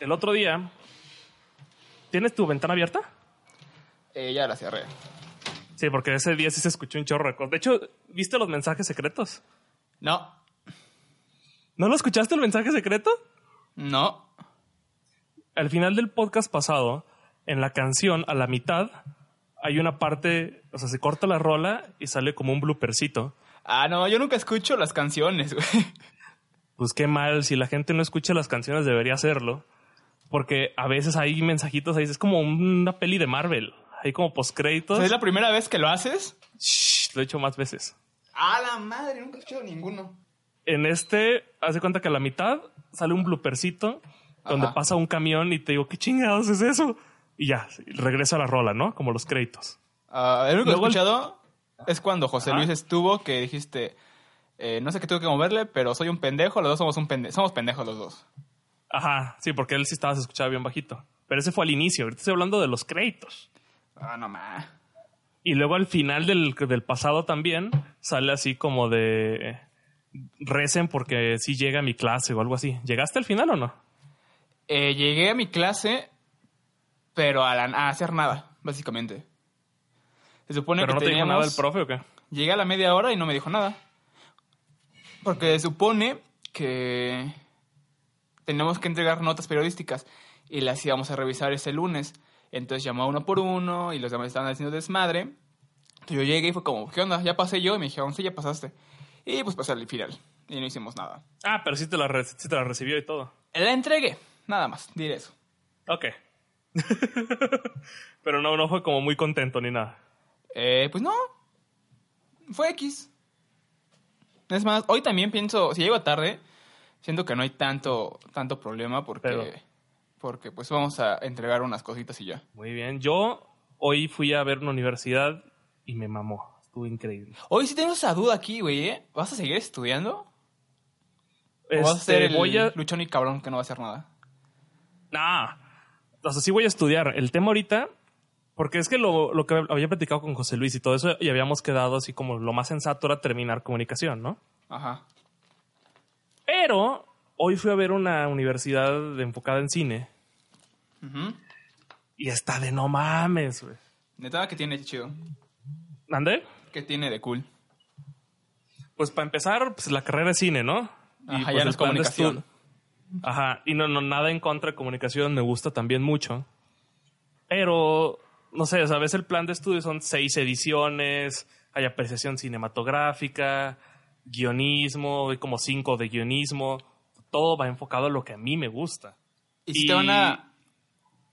el otro día. ¿Tienes tu ventana abierta? Eh, ya la cerré. Sí, porque ese día sí se escuchó un chorro de cosas. De hecho, ¿viste los mensajes secretos? No, ¿No lo escuchaste el mensaje secreto? no. Al final del podcast pasado, en la canción, a la mitad, hay una parte, o sea, se corta la rola y sale como un bloopercito. Ah, no, yo nunca escucho las canciones, güey. Pues qué mal, si la gente no escucha las canciones debería hacerlo. Porque a veces hay mensajitos ahí, es como una peli de Marvel. Hay como postcréditos. ¿Es la primera vez que lo haces? Shh, lo he hecho más veces. Ah, la madre, nunca he escuchado ninguno. En este, haz de cuenta que a la mitad sale un bloopercito donde Ajá. pasa un camión y te digo, ¿qué chingados es eso? Y ya, regresa la rola, ¿no? Como los créditos. Ah, el único que he escuchado es cuando José Ajá. Luis estuvo que dijiste, eh, no sé qué tuve que moverle, pero soy un pendejo, los dos somos un pendejo, somos pendejos los dos. Ajá, sí, porque él sí estaba, se escuchaba bien bajito. Pero ese fue al inicio, ahorita estoy hablando de los créditos. Ah, no más. Y luego al final del, del pasado también sale así como de recen porque sí llega a mi clase o algo así. ¿Llegaste al final o no? Eh, llegué a mi clase, pero a, la- a hacer nada, básicamente. Se supone ¿Pero que no te dijo nada el profe o qué? Llegué a la media hora y no me dijo nada. Porque se supone que tenemos que entregar notas periodísticas y las íbamos a revisar ese lunes. Entonces llamó uno por uno y los demás estaban haciendo desmadre. Entonces yo llegué y fue como, ¿qué onda? ¿Ya pasé yo? Y me dijeron, sí, ya pasaste. Y pues pasé al final. Y no hicimos nada. Ah, pero sí te la, re- sí te la recibió y todo. La entregué. Nada más, diré eso. Ok. pero no, no fue como muy contento ni nada. Eh, pues no. Fue X. Es más, hoy también pienso, si llego tarde, siento que no hay tanto, tanto problema porque, Pero- porque pues vamos a entregar unas cositas y ya. Muy bien. Yo hoy fui a ver una universidad y me mamó. Estuvo increíble. Hoy sí tengo esa duda aquí, güey, ¿eh? ¿Vas a seguir estudiando? ¿O vas a Este, ser el voy a... luchón y cabrón que no va a hacer nada? Nah. O sea, sí voy a estudiar. El tema ahorita, porque es que lo, lo que había platicado con José Luis y todo eso, y habíamos quedado así como lo más sensato era terminar comunicación, ¿no? Ajá. Pero hoy fui a ver una universidad enfocada en cine Ujú. y está de no mames, güey. Neta, ¿qué tiene chido? ¿Ande? ¿Qué tiene de cool? Pues para empezar, pues la carrera de cine, ¿no? Ajá, pues, ya no es comunicación. Ajá, y no, no, nada en contra de comunicación, me gusta también mucho. Pero, no sé, ¿sabes? El plan de estudio son seis ediciones, hay apreciación cinematográfica, guionismo, como cinco de guionismo. Todo va enfocado a lo que a mí me gusta. ¿Y si Y- te van a,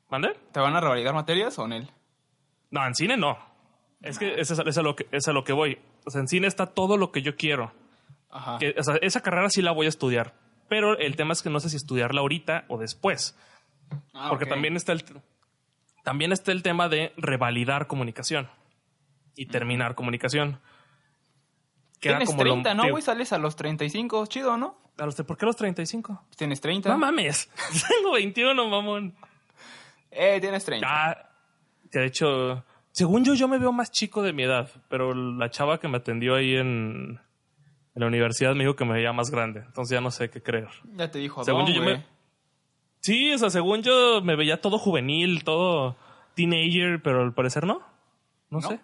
¿Mande? te van a revalidar materias o en él? No, en cine no. Es que es, a- es a lo que es a lo que voy. O sea, en cine está todo lo que yo quiero. Ajá. Que, o sea, esa carrera sí la voy a estudiar. Pero el tema es que no sé si estudiarla ahorita o después. Ah, Porque también está el también está el tema de revalidar comunicación y terminar comunicación. Que Tienes como lo- 30, ¿no, te- güey? Sales a los 35, chido, ¿no? a los- ¿Por qué los 35? Tienes 30. No mames. Tengo 21, mamón. Eh, tienes 30. Ah, que de hecho, según yo, yo me veo más chico de mi edad, pero la chava que me atendió ahí en, en la universidad me dijo que me veía más grande, entonces ya no sé qué creer. Ya te dijo, Según Don, yo, yo me- Sí, o sea, según yo me veía todo juvenil, todo teenager, pero al parecer no. No, ¿No? sé.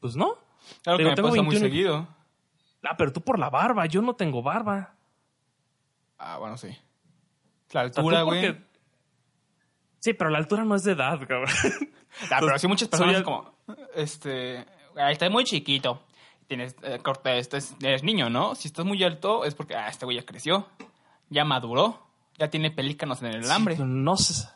Pues no. Claro que me tengo pasa muy 21. seguido. Ah, pero tú por la barba, yo no tengo barba. Ah, bueno, sí. La altura, güey. porque- Sí, pero la altura no es de edad, cabrón. Ah, pero sí muchas personas como, este, ah, estás muy chiquito. Tienes, eh, corta, estás- eres niño, ¿no? Si estás muy alto es porque, ah, este güey ya creció. Ya maduró. Ya tiene pelícanos en el hambre. Sí, no sé.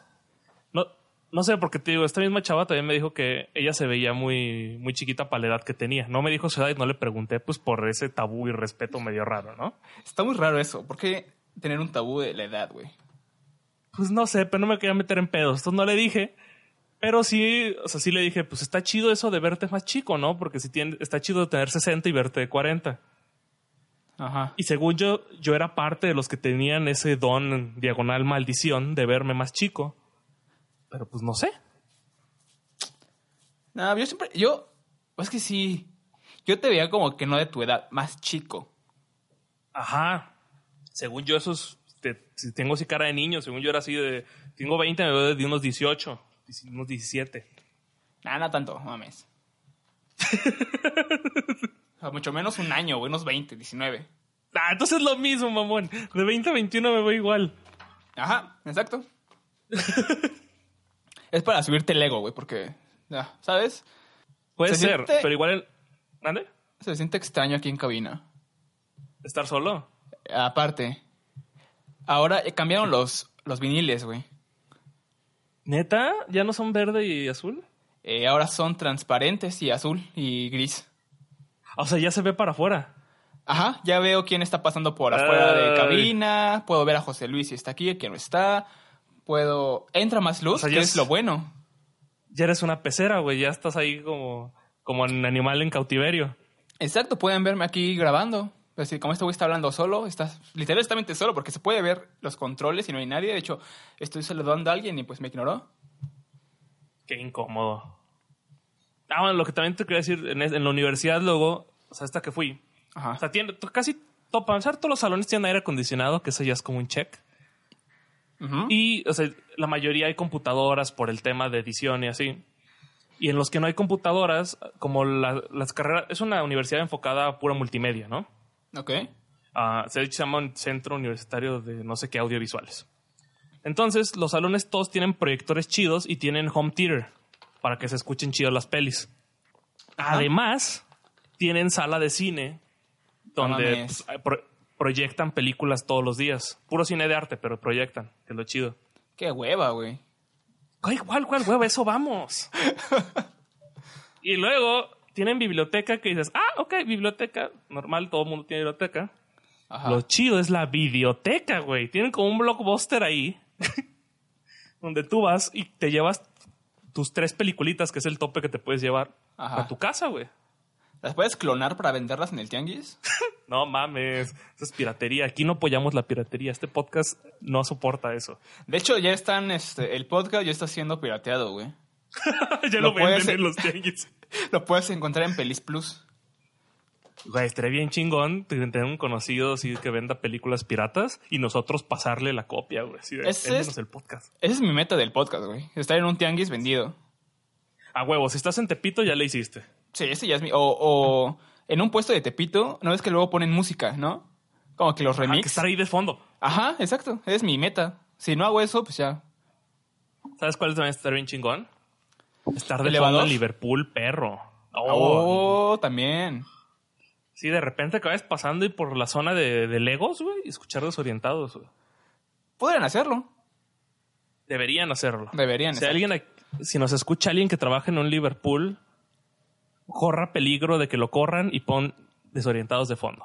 No, sé, porque te digo, esta misma chava también me dijo que ella se veía muy, muy chiquita para la edad que tenía. No me dijo su edad y no le pregunté, pues por ese tabú y respeto medio raro, ¿no? Está muy raro eso. ¿Por qué tener un tabú de la edad, güey? Pues no sé, pero no me quería meter en pedos. Entonces no le dije. Pero sí, o sea, sí le dije, pues está chido eso de verte más chico, ¿no? Porque si tiene, está chido tener 60 y verte de 40. Ajá. Y según yo, yo era parte de los que tenían ese don diagonal maldición de verme más chico. Pero pues no sé. No, yo siempre, yo, es que sí, yo te veía como que no de tu edad, más chico. Ajá. Según yo, eso es te- si tengo así cara de niño, según yo era así de... Tengo 20, me veo de unos 18, unos 17. Nah, no tanto, no mames. O sea, mucho menos un año, güey, unos 20, 19. Ah, entonces es lo mismo, mamón. De 20 a 21 me voy igual. Ajá, exacto. es para subirte el ego, güey, porque, ya, ¿sabes? Puede Se ser, siente- pero igual... el- ¿Mande? Se siente extraño aquí en cabina. ¿Estar solo? Aparte, ahora eh, cambiaron los, los viniles, güey. ¿Neta? ¿Ya no son verde y azul? Eh, ahora son transparentes y azul y gris. O sea, ya se ve para afuera. Ajá, ya veo quién está pasando por afuera de Ay. cabina. Puedo ver a José Luis si está aquí, quién no está. Puedo. Entra más luz, O sea, que es es- lo bueno. Ya eres una pecera, güey. Ya estás ahí como, como un animal en cautiverio. Exacto, pueden verme aquí grabando. Es decir, como este güey está hablando solo, está literalmente solo, porque se puede ver los controles y no hay nadie. De hecho, estoy saludando a alguien y pues me ignoró. Qué incómodo. Ah, bueno, lo que también te quería decir, en, la universidad luego, o sea, esta que fui, Ajá. o sea, tiene, casi para avanzar todos los salones tienen aire acondicionado, que eso ya es como un check. Y, o sea, la mayoría hay computadoras por el tema de edición y así. Y en los que no hay computadoras, como la- las carreras, es una universidad enfocada a pura multimedia, ¿no? Ok. Ah, se llama un Centro Universitario de no sé qué audiovisuales. Entonces, los salones todos tienen proyectores chidos y tienen home theater para que se escuchen chidos las pelis. Ajá. Además, tienen sala de cine donde pues, proyectan películas todos los días. Puro cine de arte, pero proyectan, que es lo chido. Qué hueva, güey. Ay, ¿Cuál, cuál, huevo? Eso vamos. y luego tienen biblioteca que dices, ah, ok, biblioteca. Normal, todo el mundo tiene biblioteca. Ajá. Lo chido es la videoteca, güey. Tienen como un blockbuster ahí. donde tú vas y te llevas tus tres peliculitas, que es el tope que te puedes llevar Ajá. a tu casa, güey. ¿Las puedes clonar para venderlas en el tianguis? No mames, eso es piratería. Aquí no apoyamos la piratería. Este podcast no soporta eso. De hecho, ya están, este, el podcast ya está siendo pirateado, güey. ya Lo lo, venden puedes- en los tianguis. Lo puedes encontrar en Pelis Plus. Güey, estaría bien chingón tener un conocido así que venda películas piratas y nosotros pasarle la copia, güey. Así de, Ese "Véndenos es- el podcast. Esa es mi meta del podcast, güey. Estar en un tianguis vendido. A huevo, si estás en Tepito ya le hiciste. Sí, ese ya es mi... O, o en un puesto de Tepito, ¿no ves que luego ponen música, no? Como que los Hay que remix. estar ahí de fondo. Ajá, exacto. Es mi meta. Si no hago eso, pues ya. ¿Sabes cuál también estar bien chingón? Estar de ¿Elevador? fondo en Liverpool, perro. Oh. Oh, también. Sí, de repente acabas pasando y por la zona de, de Legos, güey, y escuchar desorientados, güey. Podrían hacerlo. Deberían hacerlo. Deberían. Si alguien, si nos escucha alguien que trabaja en un Liverpool, corra peligro de que lo corran y pon desorientados de fondo.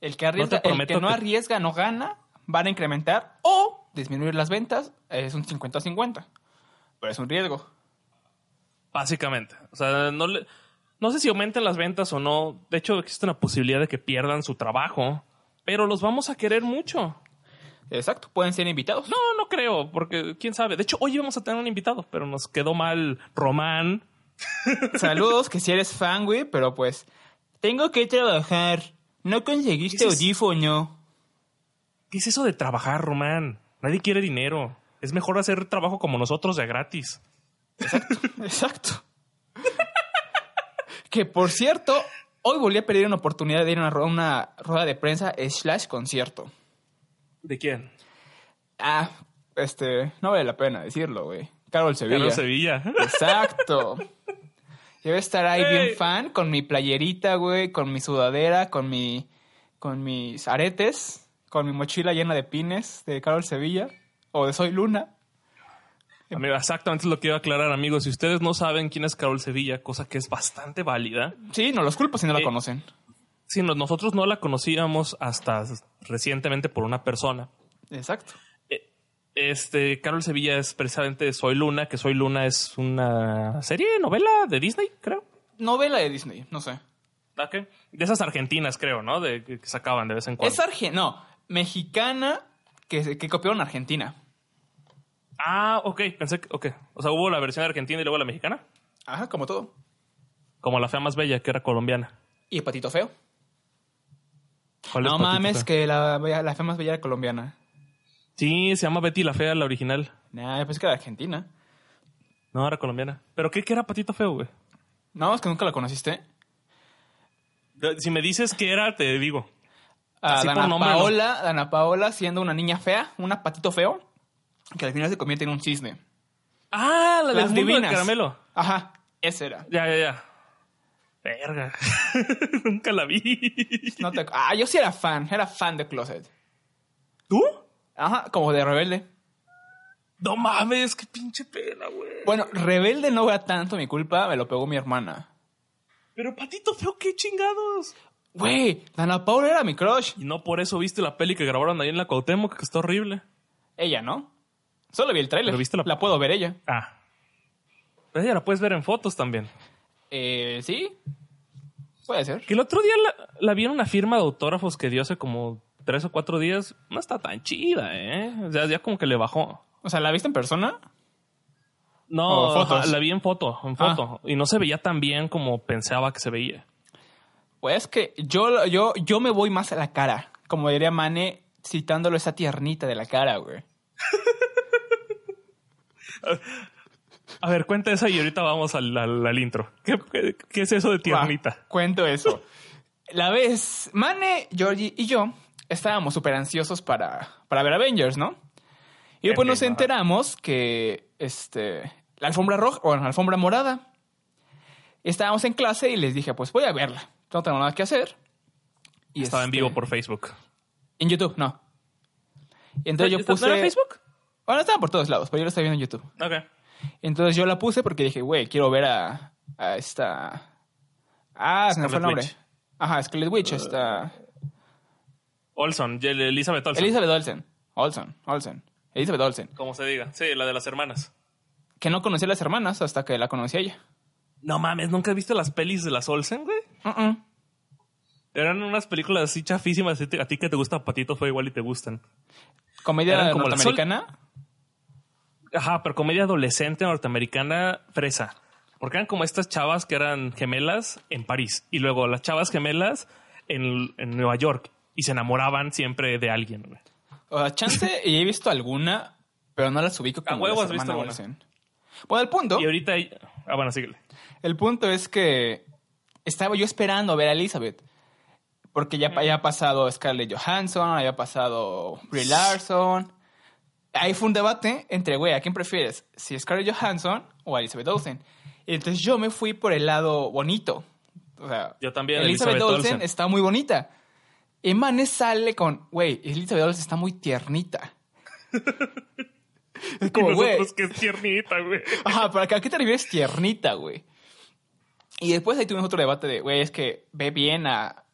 El que arriesga, No el que arriesga no gana, van a incrementar o disminuir las ventas. Es un 50-50. Pero es un riesgo. Básicamente. O sea, no, le- no sé si aumenten las ventas o no. De hecho, existe una posibilidad de que pierdan su trabajo. Pero los vamos a querer mucho. Exacto. Pueden ser invitados. No, no creo, porque quién sabe. De hecho, hoy íbamos a tener un invitado, pero nos quedó mal Román. Saludos, que si eres fan, güey, pero pues tengo que trabajar. No conseguiste ¿Qué es audífono. ¿Qué es eso de trabajar, Román? Nadie quiere dinero. Es mejor hacer trabajo como nosotros de gratis. Exacto. que por cierto, hoy volví a pedir una oportunidad de ir a una, una rueda de prensa slash concierto. ¿De quién? Ah, este, no vale la pena decirlo, güey. Carol Sevilla. Carlos Sevilla. Exacto. Yo voy a estar ahí bien fan, con mi playerita, güey, con mi sudadera, con mi, con mis aretes, con mi mochila llena de pines de Carol Sevilla o de Soy Luna. Amigo, exactamente es lo que iba a aclarar, amigos. Si ustedes no saben quién es Carol Sevilla, cosa que es bastante válida, Sí, no los culpo si no la Eh, conocen. si no- nosotros no la conocíamos hasta recientemente por una persona. Exacto. Este, Carol Sevilla es precisamente Soy Luna, que Soy Luna es una serie, novela de Disney, creo. Novela de Disney, no sé. ¿Ah, qué? De esas argentinas, creo, ¿no? De que sacaban de vez en cuando. Es argentina, no, mexicana que, que copiaron Argentina. Ah, ok, pensé que, ok. O sea, hubo la versión argentina y luego la mexicana. Ajá, como todo. Como la fea más bella, que era colombiana. Y Patito Feo. ¿Cuál es No mames, Feo? que la, la fe más bella era colombiana. Sí, se llama Betty la Fea, la original. Nah, pues que era argentina. No, era colombiana. ¿Pero qué, qué era Patito Feo, güey? No, es que nunca la conociste. Si me dices qué era, te digo. A Así por nombre, no. Paola, Dana Paola siendo una niña fea, una patito feo, que al final se convierte en un cisne. Ah, la Las del divinas. caramelo. Ajá, esa era. Ya, ya, ya. Verga. Nunca la vi. No te- Ah, yo sí era fan, era fan de Closet. ¿Tú? Ajá, como de Rebelde. No mames, qué pinche pena, güey. Bueno, Rebelde no era tanto mi culpa, me lo pegó mi hermana. Pero Patito Feo, qué chingados. Güey, Dana Paola era mi crush. Y no por eso viste la peli que grabaron ahí en la Cuauhtémoc, que está horrible. Ella, ¿no? Solo vi el tráiler. ¿Pero viste la- la puedo ver ella. Ah. Pero ella la puedes ver en fotos también. Eh, ¿sí? Puede ser. Que el otro día la, la vi en una firma de autógrafos que dio hace como tres o cuatro días. No está tan chida, ¿eh? O sea, ya como que le bajó. O sea, ¿la viste en persona? No, la vi en foto, en Ah. foto. Y no se veía tan bien como pensaba que se veía. Pues que yo, yo, yo me voy más a la cara. Como diría Mane, citándolo esa tiernita de la cara, güey. A ver, cuenta esa y ahorita vamos al, al- al intro. ¿Qué, qué, qué es eso de tiernita? Va, cuento eso. La vez, Mane, Georgie y yo estábamos súper ansiosos para, para ver Avengers, ¿no? Y después nos Ajá. enteramos que este, la alfombra roja, bueno, la alfombra morada. Estábamos en clase y les dije, pues voy a verla. No tengo nada que hacer. Y Estaba en este, vivo por Facebook. En YouTube, no. Y entonces yo ¿Está- puse... ¿No era Facebook? Bueno, estaba por todos lados, pero yo lo estaba viendo en YouTube. Ok. Entonces yo la puse porque dije, güey, quiero ver a, a esta... Ah, se me fue el Scarlet nombre. Witch. Ajá, Scarlet Witch, esta... Olson, Elizabeth Olson. Elizabeth Olsen. Olsen, Olsen. Elizabeth Olsen. como se diga. Sí, la de las hermanas. Que no conocía a las hermanas hasta que la conocí a ella. No mames, ¿nunca has visto las pelis de las Olsen, güey? Uh-uh. Eran unas películas así chafísimas. A ti que te gusta Patito fue igual y te gustan. Comedia Eran como la norteamericana. Ajá, pero comedia adolescente norteamericana fresa. Porque eran como estas chavas que eran gemelas en París. Y luego las chavas gemelas en, en Nueva York. Y se enamoraban siempre de alguien, güey. O sea, chance y he visto alguna, pero no las ubico como huevo las has visto alguna. Bueno, el punto, Y ahorita... Ah, bueno, síguele. el punto es que estaba yo esperando ver a Elizabeth. Porque ya había pasado Scarlett Johansson, había pasado Brie Larson. Ahí fue un debate entre, güey, ¿a quién prefieres? ¿Si Scarlett Johansson o a Elizabeth Olsen? Y entonces yo me fui por el lado bonito. O sea, Yo también, Elizabeth, Elizabeth Olsen, Olsen. está muy bonita. Y Manes sale con, güey, Elizabeth Olsen está muy tiernita. es como, güey. que es tiernita, güey. Ajá, pero ¿a qué te refieres tiernita, güey? Y después ahí tuvimos otro debate de, güey, es que ve bien a,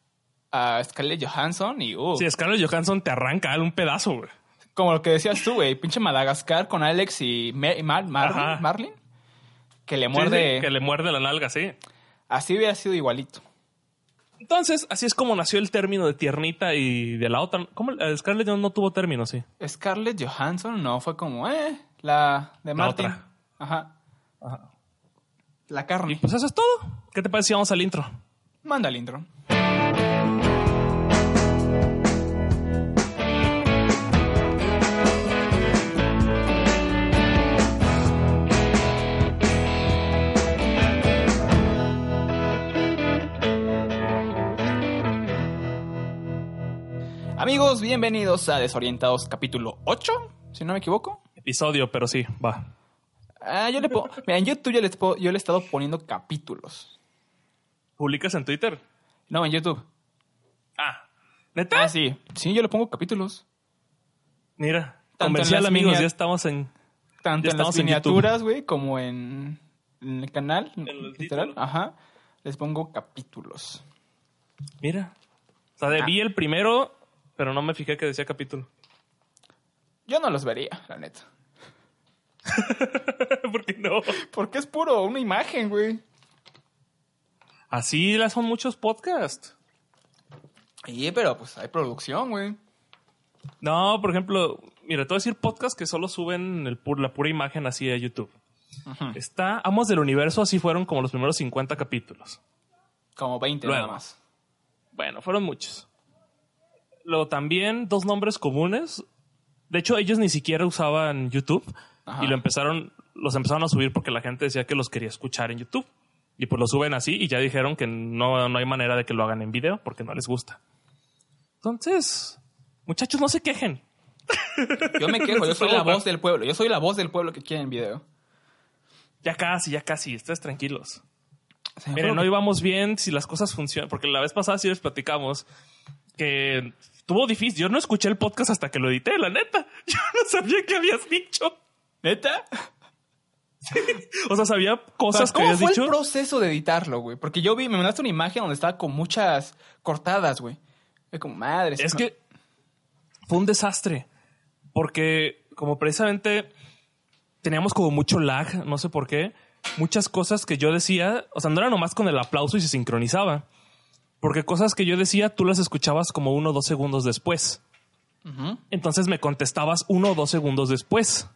a Scarlett Johansson y, uh, Sí, Scarlett Johansson te arranca un pedazo, güey. como lo que decías tú, güey, pinche Madagascar con Alex y Mar- Mar- Marlin, que le Sí, muerde, sí, que le muerde la nalga, sí. así hubiera sido igualito. Entonces, así es como nació el término de tiernita y de la otra. ¿Cómo? Eh, Scarlett no, no tuvo término, sí. Scarlett Johansson no, fue como, eh, la de Martin. otra. Ajá. La Y carne. pues eso es todo. ¿Qué te parece si vamos al intro? Manda el intro. Amigos, bienvenidos a Desorientados capítulo 8, si no me equivoco. Episodio, pero sí, va. Ah, yo le pongo, mira, en YouTube yo, puedo- yo le he estado poniendo capítulos. ¿Publicas en Twitter? No, en YouTube. Ah, ¿neta? Ah, sí. Sí, yo le pongo capítulos. Mira, Tanto comercial, amigos, ya estamos en... Tanto en las miniaturas, güey, como en, en el canal. En el literal. título. Ajá. Les pongo capítulos. Mira. O sea, de- Ah. vi el primero, pero no me fijé que decía capítulo. Yo no los vería, la neta. ¿Por qué no? Porque es puro una imagen, güey. Así las son muchos podcasts. Sí, pero pues hay producción, güey. No, por ejemplo, mira, te voy a decir podcasts que solo suben el pur- la pura imagen así a YouTube. Está Amos del Universo, así fueron como los primeros 50 capítulos. Como 20 Luego. nada más. Bueno, fueron muchos. Luego también dos nombres comunes. De hecho, ellos ni siquiera usaban YouTube Ajá. y lo empezaron, los empezaron a subir porque la gente decía que los quería escuchar en YouTube. Y pues lo suben así y ya dijeron que no, no hay manera de que lo hagan en video porque no les gusta. Entonces, muchachos, no se quejen. Yo me quejo, yo soy la voz del pueblo. Yo soy la voz del pueblo que quiere en video. Ya casi, ya casi, estés tranquilos. Miren, hoy vamos bien si las cosas funcionan, porque la vez pasada sí les platicamos que estuvo difícil. Yo no escuché el podcast hasta que lo edité, la neta. Yo no sabía qué habías dicho. ¿Neta? O sea, sabía cosas que ¿Cómo habías fue dicho. el proceso de editarlo, güey? Porque yo vi, me mandaste una imagen donde estaba con muchas cortadas, güey. Como, madre. Es que fue un desastre. Porque, como precisamente teníamos como mucho lag, no sé por qué, muchas cosas que yo decía, o sea, no era nomás con el aplauso y se sincronizaba. Porque cosas que yo decía, tú las escuchabas como uno o dos segundos después. Entonces me contestabas uno o dos segundos después.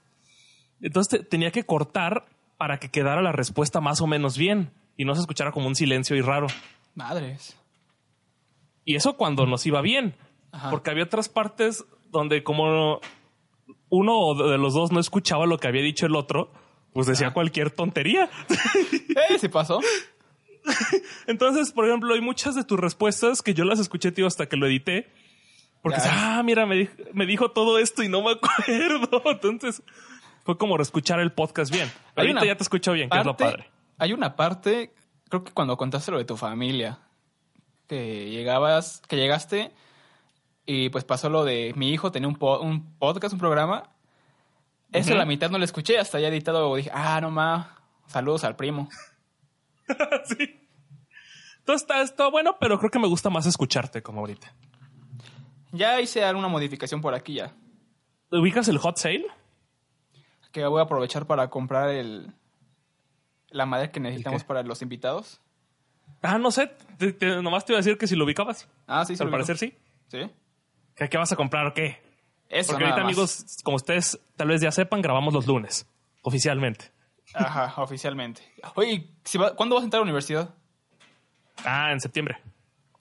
Entonces te- tenía que cortar para que quedara la respuesta más o menos bien y no se escuchara como un silencio y raro. Madres. Y eso cuando nos iba bien. Ajá. Porque había otras partes donde como uno de los dos no escuchaba lo que había dicho el otro, pues decía cualquier tontería. ¿Eh? ¿Sí pasó? Entonces, por ejemplo, hay muchas de tus respuestas que yo las escuché, tío, hasta que lo edité. Porque, ah, mira, me, di- me dijo todo esto y no me acuerdo. Entonces, fue como escuchar el podcast bien. Hay Ahorita ya te escucho bien, que es lo parte- padre. Hay una parte, creo que cuando contaste lo de tu familia, que llegabas, que llegaste y pues pasó lo de mi hijo tenía un, po- un podcast, un programa. Eso la mitad no lo escuché, hasta ya editado dije, ah, no ma, saludos al primo. sí. Entonces está, está bueno, pero creo que me gusta más escucharte como ahorita. Ya hice alguna modificación por aquí ya, ¿Ubicas el hot sale? que voy a aprovechar para comprar el la madera que necesitamos para los invitados. Ah, no sé. Te- te- nomás te iba a decir que si lo ubicabas. Ah, sí, sí. Al parecer sí. Sí. ¿Qué, qué vas a comprar o qué? Eso Porque nada ahorita, más. amigos, como ustedes tal vez ya sepan, grabamos los lunes, oficialmente. Ajá, oficialmente. Oye, si va- ¿cuándo vas a entrar a la universidad? Ah, en septiembre.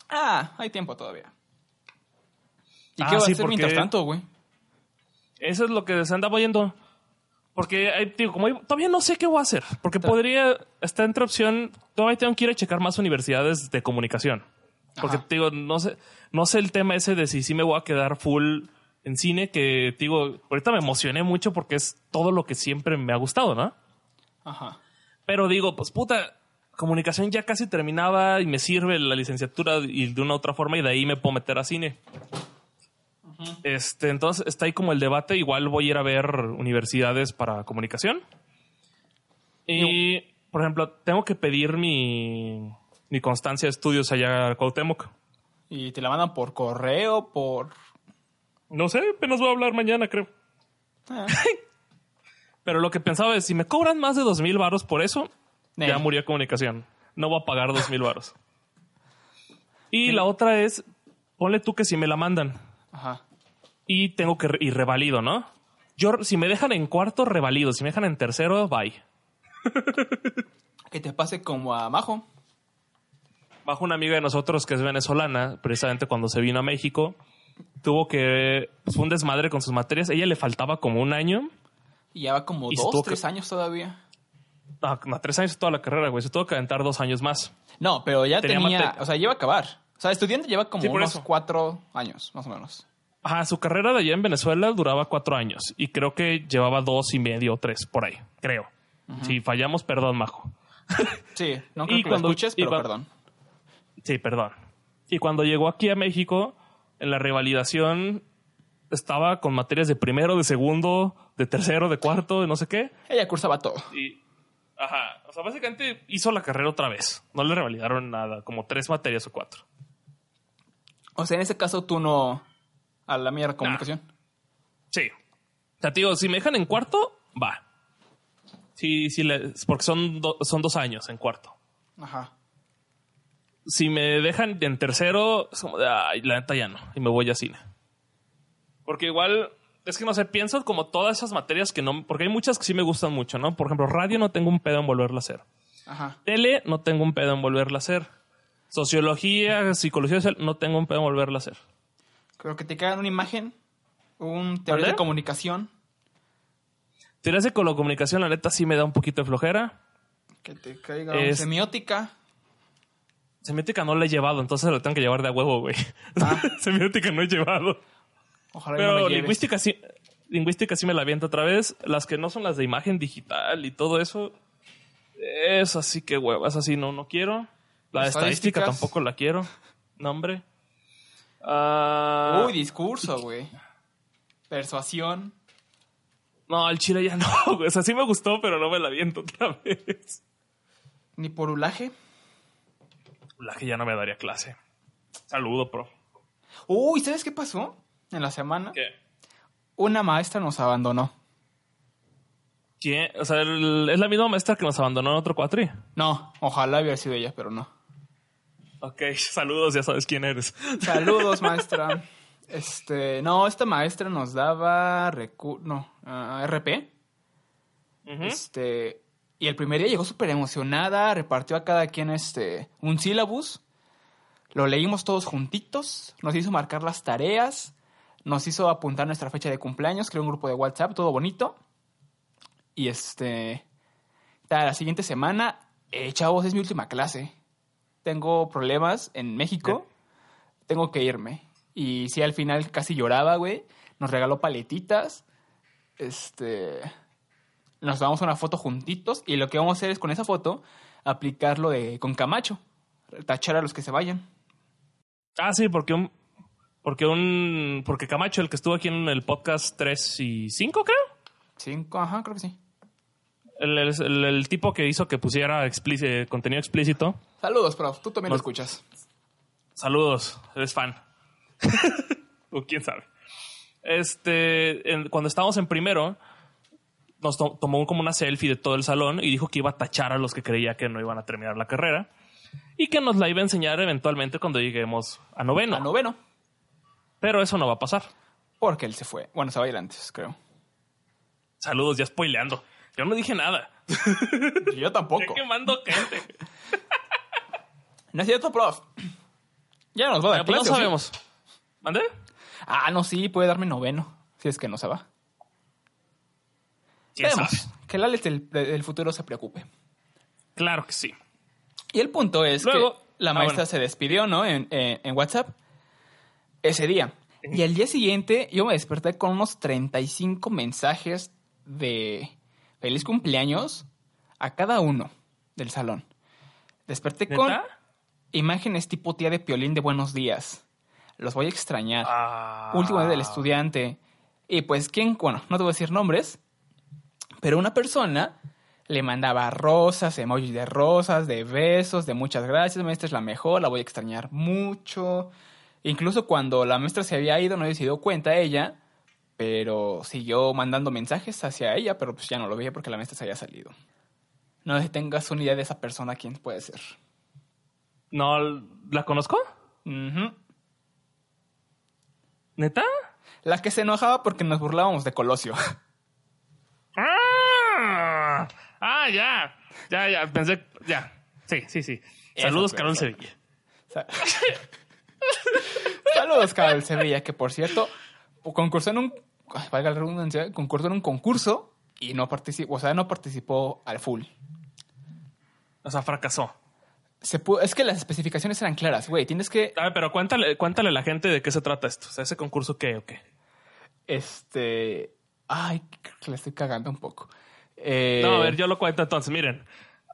Ah, hay tiempo todavía. ¿Y Ah, qué vas sí, a hacer porque- mientras tanto, güey? Eso es lo que se andaba oyendo. Porque, hay- digo, como hay- todavía no sé qué voy a hacer. Porque podría, está entre opción, todavía tengo que ir a checar más universidades de comunicación. Porque, Ajá. digo, no sé, no sé el tema ese de si sí me voy a quedar full en cine, que, digo, ahorita me emocioné mucho porque es todo lo que siempre me ha gustado, ¿no? Ajá. Pero digo, pues puta, comunicación ya casi terminaba y me sirve la licenciatura y de una u otra forma y de ahí me puedo meter a cine. Este, entonces está ahí como el debate. Igual voy a ir a ver universidades para comunicación. Y, por ejemplo, tengo que pedir mi, mi constancia de estudios allá a Cuauhtémoc. ¿Y te la mandan por correo, por...? No sé, apenas voy a hablar mañana, creo. Ah, Pero lo que pensaba es, si me cobran más de dos mil varos por eso, ya murió comunicación. No voy a pagar dos mil varos. Y la otra es, ponle tú que si me la mandan Ajá. y tengo que, y revalido, ¿no? Yo, si me dejan en cuarto, revalido. Si me dejan en tercero, bye. Que te pase como a Majo. Bajo una amiga de nosotros que es venezolana, precisamente cuando se vino a México, tuvo que, pues, fue un desmadre con sus materias. Ella le faltaba como un año. Y ya va como Y dos, que- tres años todavía. Ah, no, tres años toda la carrera, güey. Se tuvo que aventar dos años más. No, pero ya Tenía O sea, lleva a acabar. O sea, estudiante lleva como Sí, unos eso. cuatro años, más o menos. Ajá, su carrera de allá en Venezuela duraba cuatro años y creo que llevaba dos y medio o tres por ahí, creo. Si fallamos, perdón, Majo. Sí, no creo Y que cuando- lo escuches, pero perdón. Sí, perdón. Y cuando llegó aquí a México, en la revalidación estaba con materias de primero, de segundo, de tercero, de cuarto, de no sé qué. Ella cursaba todo. Y, ajá, o sea, básicamente hizo la carrera otra vez. No le revalidaron nada, como tres materias o cuatro. O sea, en ese caso tú no... A la mierda comunicación. Sí. O sea, te digo, si me dejan en cuarto, va. Sí, sí, porque son, do- son dos años en cuarto. Ajá. Si me dejan en tercero, es como de, ay, la neta ya no. Y me voy a cine. Porque igual, es que no sé, pienso como todas esas materias que no, porque hay muchas que sí me gustan mucho, ¿no? Por ejemplo, radio no tengo un pedo en volverla a hacer. Ajá. Tele no tengo un pedo en volverla a hacer. Sociología, psicología social, no tengo un pedo en volverla a hacer. Creo que te cagan una imagen. Un teoría de comunicación. Teorías de comunicación, la neta, sí me da un poquito de flojera. Que te caiga Es- semiótica. Semiótica no la he llevado, entonces lo tengo que llevar de a huevo, güey. Ah. Semiótica no he llevado. Ojalá Pero no me lleves. lingüística sí, lingüística sí me la aviento otra vez. Las que no son las de imagen digital y todo eso. Es así que huevas, así no, no quiero. La de estadística tampoco la quiero. No, hombre. Ah, Uy, discurso, güey. Persuasión. no, el chile ya no, güey. O sea, sí me gustó, pero no me la aviento otra vez. Ni por ulaje. La que ya no me daría clase. Saludo, pro. Uy, ¿sabes qué pasó? En la semana. ¿Qué? Una maestra nos abandonó. ¿Quién? O sea, el- es la misma maestra que nos abandonó en otro cuatri. No, ojalá hubiera sido ella, pero no. Ok, saludos, ya sabes quién eres. Saludos, maestra. Este, no, esta maestra nos daba recu no, ah, RP. Este, y el primer día llegó súper emocionada, repartió a cada quien este un sílabus. Lo leímos todos juntitos, nos hizo marcar las tareas, nos hizo apuntar nuestra fecha de cumpleaños, creó un grupo de WhatsApp, todo bonito. Y este, la siguiente semana, eh, chavos, es mi última clase. Tengo problemas en México, tengo que irme. Y sí, al final casi lloraba, güey. Nos regaló paletitas. Este, nos tomamos una foto juntitos y lo que vamos a hacer es con esa foto aplicarlo de con Camacho, tachar a los que se vayan. Ah, sí, porque un. Porque un. Porque Camacho, el que estuvo aquí en el podcast 3 y 5, creo. Cinco, ajá, creo que sí. El, el- tipo que hizo que pusiera explíci- contenido explícito. Saludos, prof, tú también lo escuchas. Saludos, eres fan. o quién sabe. Este, en- cuando estábamos en primero, nos to- tomó como una selfie de todo el salón y dijo que iba a tachar a los que creía que no iban a terminar la carrera y que nos la iba a enseñar eventualmente cuando lleguemos a noveno. A noveno, Pero eso no va a pasar. porque él se fue. Bueno, se va a ir antes, creo. Saludos, ya spoileando. Yo no dije nada. Yo tampoco. Estoy quemando gente. No es cierto, prof. Ya nos va a dar no clase, ¿o sí? sabemos. ¿Mande? Ah, no, sí, puede darme noveno. Si es que no se va. ¿Quién Veremos. sabe? Que el Alex del, del futuro se preocupe. Claro que sí. Y el punto es Luego- que la Ah, maestra bueno. se despidió, ¿no? En, en- en WhatsApp. Ese día. Y al día siguiente yo me desperté con unos 35 mensajes de feliz cumpleaños a cada uno del salón. Desperté con ¿Neta? imágenes tipo tía de piolín de buenos días. Los voy a extrañar. Ah. Último día del estudiante. Y pues, ¿quién? Bueno, no te voy a decir nombres, pero una persona le mandaba rosas, emojis de rosas, de besos, de muchas gracias, maestra es la mejor, la voy a extrañar mucho. Incluso cuando la maestra se había ido, no se dio cuenta ella, pero siguió mandando mensajes hacia ella, pero pues ya no lo veía porque la maestra se había salido. No sé si tengas una idea de esa persona, quién puede ser. No, ¿la conozco? ¿Neta? La que se enojaba porque nos burlábamos de Colosio. Ah, ah, ya. Ya, ya. Pensé. Ya. Sí, sí, sí. Saludos. Carol Sevilla. Sa- Saludos, Carol Sevilla, que por cierto, concursó en un. Valga la redundancia, concursó en un concurso y no participó, o sea, no participó al full. O sea, fracasó. Se es que las especificaciones eran claras, güey. Tienes que. A ver, pero cuéntale, cuéntale a la gente de qué se trata esto. O sea, ese concurso qué o qué. Este. Ay, creo que la estoy cagando un poco. Eh, No, a ver, yo lo cuento entonces. Miren,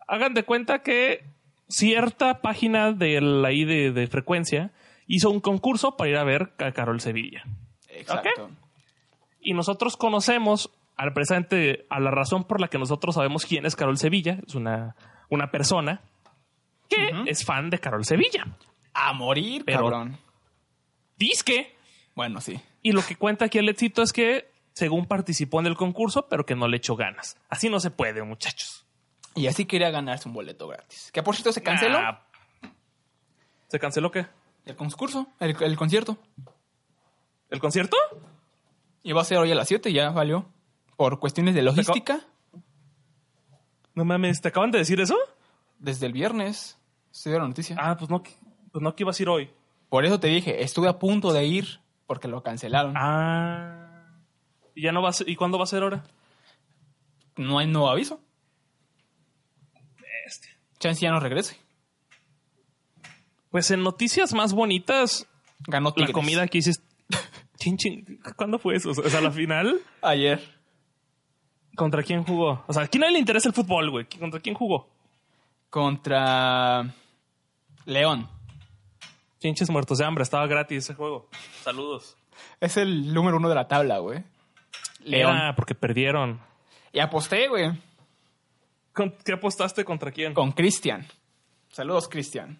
hagan de cuenta que cierta página de la de, de frecuencia hizo un concurso para ir a ver a Carol Sevilla. Exacto. Y nosotros conocemos al presente, a la razón por la que nosotros sabemos quién es Carol Sevilla. Es una, una persona que es fan de Carol Sevilla. A morir, Pero- cabrón. Disque. Bueno, sí. Y lo que cuenta aquí el éxito es que, según participó en el concurso, pero que no le echó ganas. Así no se puede, muchachos. Y así quería ganarse un boleto gratis. Que por cierto se canceló Ah. ¿Se canceló qué? El concurso, el, el concierto. ¿El concierto? Iba a ser hoy a las 7 y ya valió. Por cuestiones de logística, No mames, ¿te acaban de decir eso? desde el viernes. Se dio la noticia. Ah, pues no, que- pues no que ibas a ir hoy. Por eso te dije, estuve a punto de ir porque lo cancelaron. Ah. ¿Y ya no va a ser- ¿Y cuándo va a ser ahora? No hay nuevo aviso. Chance ya no regrese. Pues en noticias más bonitas, Ganó la comida que hiciste. Chin, chin. ¿Cuándo fue eso? O sea, la final. Ayer. ¿Contra quién jugó? O sea, ¿a quién le interesa el fútbol, güey? ¿Contra quién jugó? Contra León. Pinches muertos de hambre, estaba gratis ese juego. Saludos. Es el número uno de la tabla, güey. León. Era porque perdieron. Y aposté, güey. ¿Con- ¿Qué apostaste contra quién? Con Cristian. Saludos, Cristian.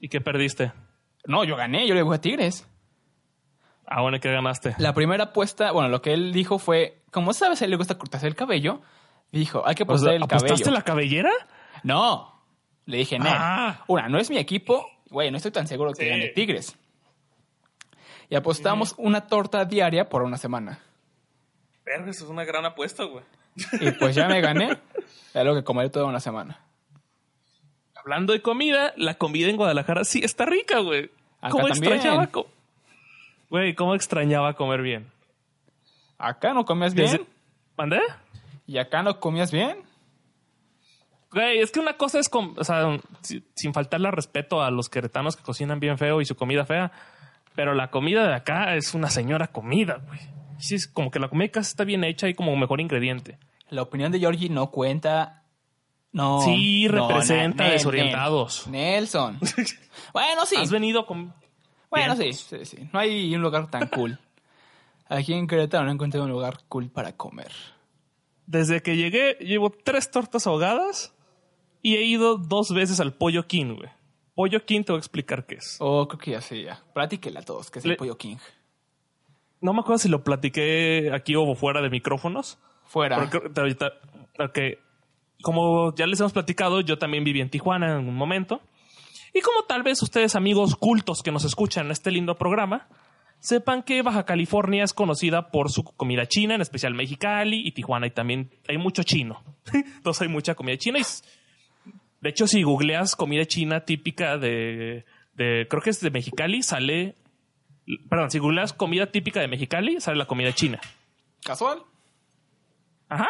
¿Y qué perdiste? No, yo gané, yo le voy a Tigres. Ah, bueno, ¿qué ganaste? La primera apuesta, bueno, lo que él dijo fue, como sabes, a él le gusta cortarse el cabello, dijo, hay que O apostar sea, el ¿Apostaste cabello. la cabellera? No, le dije, no. Ah. Una, no es mi equipo, güey, no estoy tan seguro que Sí. gane Tigres. Y apostamos una torta diaria por una semana. Verga, eso es una gran apuesta, güey. Y pues ya me gané, es lo que comeré toda una semana. Hablando de comida, la comida en Guadalajara sí está rica, güey. Acá ¿Cómo también. extrañaba? co- Güey, ¿cómo extrañaba comer bien? Acá no comías bien, Desde- ¿Mandé? y acá no comías bien. Güey, es que una cosa es, o sea, si- sin faltarle al respeto a los queretanos que cocinan bien feo y su comida fea, pero la comida de acá es una señora comida, güey. Sí, es como que la comida casi está bien hecha y como mejor ingrediente. La opinión de Georgie no cuenta. No. Sí, no, representa Nel- desorientados. Nelson. bueno, sí. Has venido con... Bueno, sí, sí, sí. No hay un lugar tan cool. Aquí en Querétaro no encontré un lugar cool para comer. Desde que llegué, llevo tres tortas ahogadas y he ido dos veces al Pollo King, güey. Pollo King te voy a explicar qué es. Oh, creo que ya sé, ya. Platíquela a todos, que es el Pollo King. No me acuerdo si lo platiqué aquí o fuera de micrófonos. Fuera. Ok. Como ya les hemos platicado, yo también viví en Tijuana en un momento. Y como tal vez ustedes, amigos cultos que nos escuchan en este lindo programa, sepan que Baja California es conocida por su comida china, en especial Mexicali y Tijuana, y también hay mucho chino. Entonces hay mucha comida china. Y, de hecho, si googleas comida china típica de, de, creo que es de Mexicali, sale, perdón, si googleas comida típica de Mexicali, sale la comida china. ¿Casual? Ajá.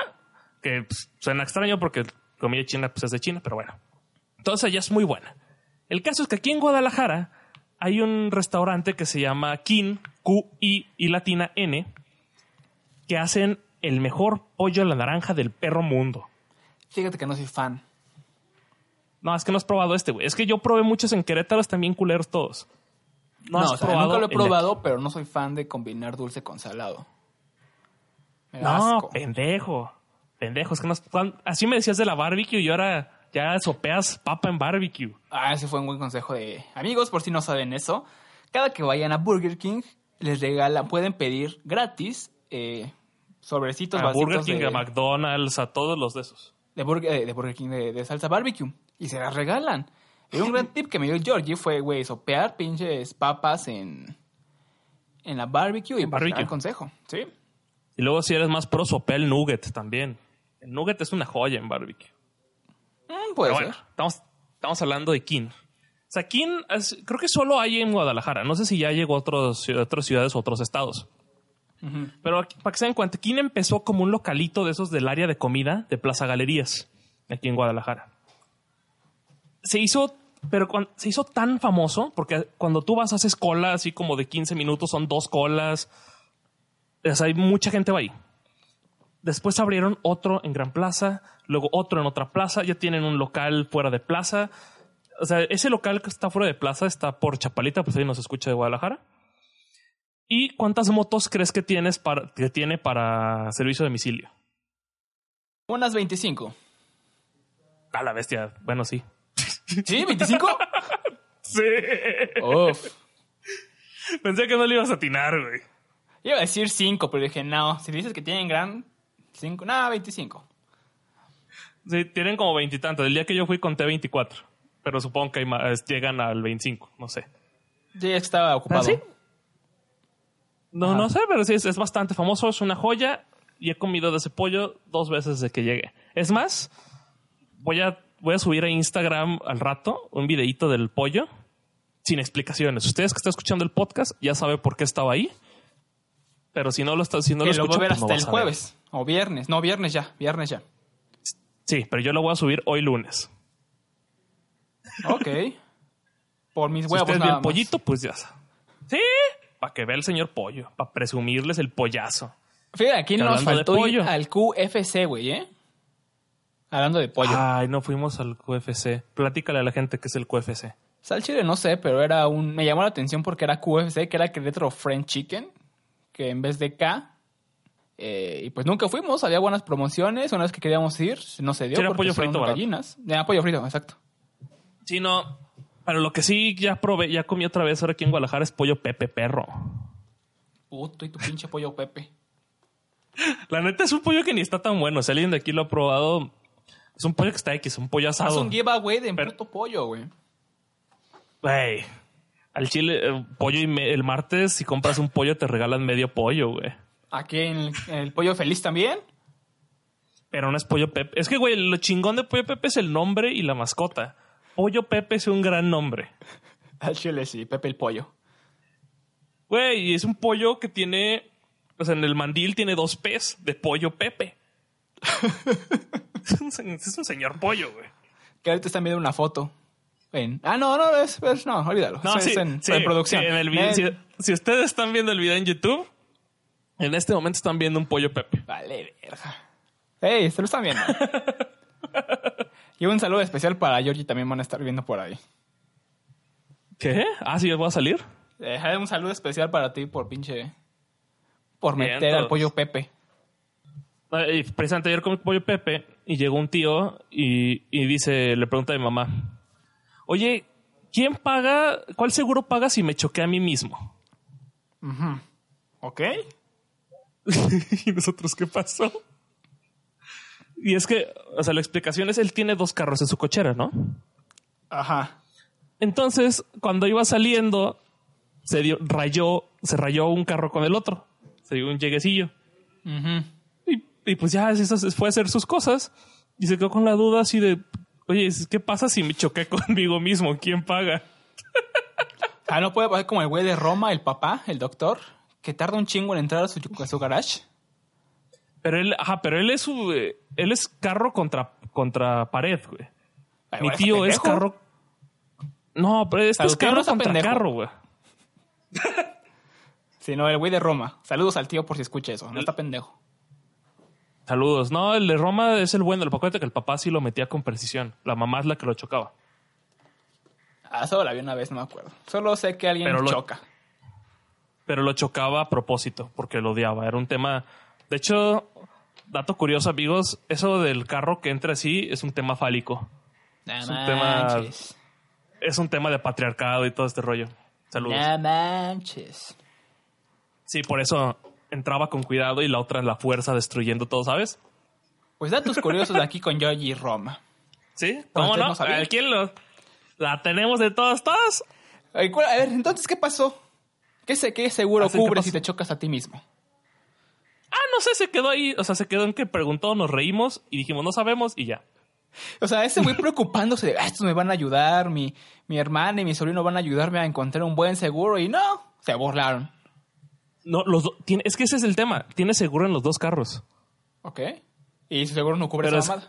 Que pues, suena extraño porque comida china pues, es de China, pero bueno. Entonces ella es muy buena. El caso es que aquí en Guadalajara hay un restaurante que se llama Kin, Q-I y latina N, que hacen el mejor pollo a la naranja del perro mundo. Fíjate que no soy fan. No, es que no has probado este, güey. Es que yo probé muchos en Querétaro, están bien culeros todos. No, No, has o sea, probado. nunca lo he probado, pero no soy fan de combinar dulce con salado. Me No, asco. pendejo. Pendejo. Es que no, cuan- así me decías de la barbecue y ahora ya sopeas papa en barbecue. Ah, ese fue un buen consejo de amigos, por si no saben eso. Cada que vayan a Burger King, les regalan, pueden pedir gratis eh, sobrecitos A Burger King, de, a McDonald's, a todos los de esos. de Burger, eh, de Burger King de, de salsa barbecue. Y se las regalan. Y un gran tip que me dio el Georgie fue, güey, sopear pinches papas en, en la barbecue. Y En pues, barbecue. gran consejo, ¿sí? Y luego si eres más pro, sopea el nugget también. El nugget es una joya en barbecue. Mm, puede Pero ser. bueno, estamos, estamos hablando de Kin. O sea, Kin es- creo que solo hay en Guadalajara. No sé si ya llegó a otros, otras ciudades o otros estados. Pero aquí- para que se den cuenta, Kin empezó como un localito de esos del área de comida de Plaza Galerías, aquí en Guadalajara. Se hizo, pero se hizo tan famoso, porque cuando tú vas, haces cola así como de 15 minutos, son dos colas. O sea, hay mucha gente va ahí. Después abrieron otro en Gran Plaza, luego otro en otra plaza, ya tienen un local fuera de plaza. O sea, ese local que está fuera de plaza está por Chapalita, pues ahí nos escucha de Guadalajara. ¿Y cuántas motos crees que tienes para, que tiene para servicio de domicilio? Unas 25. A la bestia. Bueno, sí. ¿Sí? ¿25? Sí. Uf. Pensé que no le ibas a atinar, güey. Iba a decir 5, pero dije, no, si dices que tienen gran 5, nada, 25. Sí, tienen como veintitantos. El día que yo fui conté 24. Pero supongo que hay más, llegan al 25, no sé. Sí, estaba ocupado. ¿Ah, sí? No, Ajá. no sé, pero sí, es, es bastante famoso, es una joya y he comido de ese pollo dos veces desde que llegué. Es más, voy a, voy a subir a Instagram al rato un videíto del pollo sin explicaciones. Ustedes que están escuchando el podcast ya saben por qué estaba ahí. pero si no lo estás, si no que lo lo voy escucho, a ver pues hasta el a ver. jueves. O viernes. No, viernes ya. Viernes ya. Sí, pero yo lo voy a subir hoy lunes. Ok. Por mis Si huevos usted nada el más. pollito, pues ya. Sí, para que vea el señor pollo, para presumirles el pollazo. Fíjate, aquí nos faltó ir pollo. al QFC, güey, ¿eh? Hablando de pollo. Ay, no fuimos al QFC. Platícale a la gente que es el QFC. O sea, al chile no sé, pero era un... Me llamó la atención porque era QFC, que era Querétaro Friend Chicken, que en vez de K... eh, y pues nunca fuimos, había buenas promociones, una vez que queríamos ir, no se dio. Era pollo frito, gallinas. Era pollo frito, exacto. Sí, no. Pero lo que sí ya probé, ya comí otra vez ahora aquí en Guadalajara es pollo Pepe Perro. Puto y tu pinche pollo Pepe. La neta es un pollo que ni está tan bueno. Si alguien de aquí lo ha probado, es un pollo que está X, un pollo asado. un giveaway de Pero- puto pollo, güey. Güey. Al chile, eh, pollo y me- el martes, si compras un pollo, te regalan medio pollo, güey. Aquí en el, en el pollo feliz también. Pero no es pollo Pepe. Es que, güey, lo chingón de pollo Pepe es el nombre y la mascota. Pollo Pepe es un gran nombre. Al chile sí, Pepe el pollo. Güey, y es un pollo que tiene. O sea, en el mandil tiene dos P's de pollo Pepe. es, un, se- es un señor pollo, güey. Que ahorita están viendo una foto. Ah, no, no, es, es- no, olvídalo. No, sí, es en, sí, en producción. sí, en el video- si, si ustedes están viendo el video en YouTube, en este momento están viendo un pollo Pepe. Vale, verga. Ey, se lo están viendo. y un saludo especial para Georgie, también van a estar viendo por ahí. ¿Qué? Ah, sí, voy a salir. Eh, un saludo especial para ti por pinche... Por meter al pollo Pepe. Eh, precisamente ayer comí pollo Pepe y llegó un tío y, y dice, le pregunta a mi mamá, oye, ¿quién paga, cuál seguro paga si me choqué a mí mismo? ¿Ok? y nosotros, ¿qué pasó? Y es que, o sea, la explicación es, él tiene dos carros en su cochera, ¿no? Ajá. Entonces, cuando iba saliendo, se dio, rayó, se rayó un carro con el otro. Se dio un lleguecillo. Y, y pues ya eso se fue a hacer sus cosas. Y se quedó con la duda así de, oye, ¿qué pasa si me choqué conmigo mismo? ¿Quién paga? Ah, no puede pasar como el güey de Roma, el papá, el doctor, que tarda un chingo en entrar a su, a su garage. Pero él, ajá, pero él es su, eh, él es carro contra, contra pared, güey. Ay, Mi tío ¿está es carro. No, pero este es carro contra pendejo. carro, güey. Sí, no, el güey de Roma. Saludos al tío por si escucha eso. No está pendejo. Saludos. No, el de Roma es el bueno. El paquete que el papá sí lo metía con precisión. La mamá es la que lo chocaba. Ah, solo la vi una vez, no me acuerdo. Solo sé que alguien Pero lo- choca. Pero lo chocaba a propósito, porque lo odiaba. Era un tema. De hecho, dato curioso, amigos, eso del carro que entra así es un tema fálico. No Es un tema-. Es un tema de patriarcado y todo este rollo. Saludos. No manches. Sí, por eso entraba con cuidado y la otra en la fuerza destruyendo todo, ¿sabes? Pues datos curiosos de aquí con Georgie y Roma. Sí. ¿Pero ¿Cómo no? no? ¿A ¿Quién lo.? La tenemos de todas, todas. Ay, ¿cuál- A ver, entonces, ¿qué pasó? ¿Qué, se, qué seguro Así, ¿qué cubre pasó? si te chocas a ti mismo? Ah, no sé, se quedó ahí. O sea, se quedó en que preguntó, nos reímos y dijimos, no sabemos y ya. O sea, ese güey preocupándose de, "Ah, estos me van a ayudar, mi, mi hermana y mi sobrino van a ayudarme a encontrar un buen seguro y no, se burlaron. No, los do- tiene, es que ese es el tema. Tiene seguro en los dos carros. ¿Ok? Y su seguro no cubre Pero esa es-.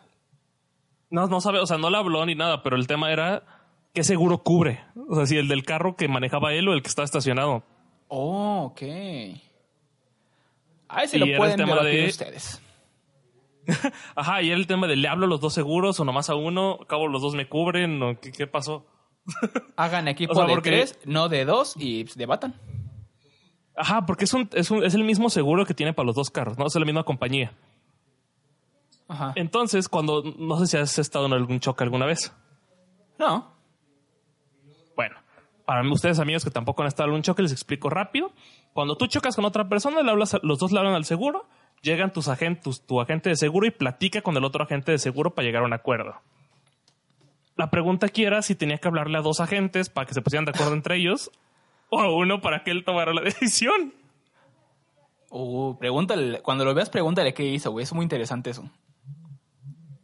No, no sabe, o sea, no le habló ni nada, pero el tema era qué seguro cubre. O sea, si el del carro que manejaba él o el que estaba estacionado. Oh, ok. A ese Y lo pueden tema debatir de- ustedes. Ajá, y era el tema de le hablo a los dos seguros o nomás a uno, cabo los dos me cubren o qué, qué pasó. Hagan equipo O sea, de porque- tres, no de dos, y debatan. Ajá, porque es, un, es, un- es el mismo seguro que tiene para los dos carros, ¿no? Es la misma compañía. Ajá. Entonces, cuando, no sé si has estado en algún choque alguna vez. No. Para ustedes amigos que tampoco han estado en un choque, les explico rápido. Cuando tú chocas con otra persona, le hablas, los dos le hablan al seguro, llegan tus agentes, tu agente de seguro y platica con el otro agente de seguro para llegar a un acuerdo. La pregunta aquí era si tenía que hablarle a dos agentes para que se pusieran de acuerdo entre ellos o a uno para que él tomara la decisión. Uh, pregúntale, cuando lo veas, pregúntale qué hizo, güey. Es muy interesante eso.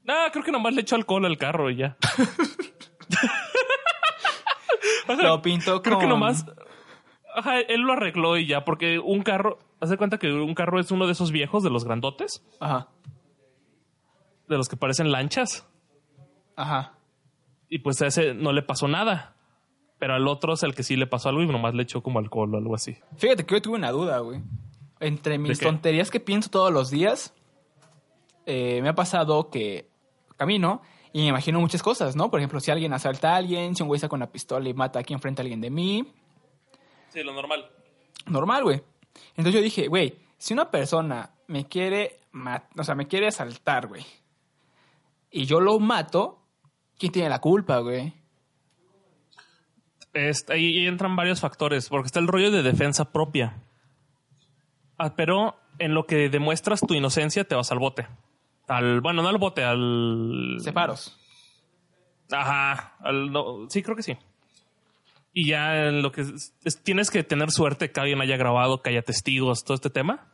No, creo que nomás le echó alcohol al carro y ya. O sea, Lo pintó Creo que con- nomás. Ajá, él lo arregló y ya, porque un carro. haz de cuenta que un carro es uno de esos viejos, de los grandotes, Ajá. de los que parecen lanchas. Ajá. Y pues a ese no le pasó nada. Pero al otro es el que sí le pasó algo y nomás le echó como alcohol o algo así. Fíjate que yo tuve una duda, güey. Entre mis tonterías que pienso todos los días, eh, me ha pasado que camino y me imagino muchas cosas, ¿no? Por ejemplo, si alguien asalta a alguien, si un güey saca una pistola y mata aquí enfrente a alguien de mí. Sí, lo normal. Normal, güey. Entonces yo dije, güey, si una persona me quiere, o sea, me quiere asaltar, güey, y yo lo mato, ¿quién tiene la culpa, güey? Este, ahí entran varios factores, porque está el rollo de defensa propia. Ah, pero en lo que demuestras tu inocencia te vas al bote. Al, bueno, no al bote, al... Separos. Ajá, al- no, sí, creo que sí. Y ya lo que es- es- tienes que tener suerte que alguien haya grabado, que haya testigos, todo este tema.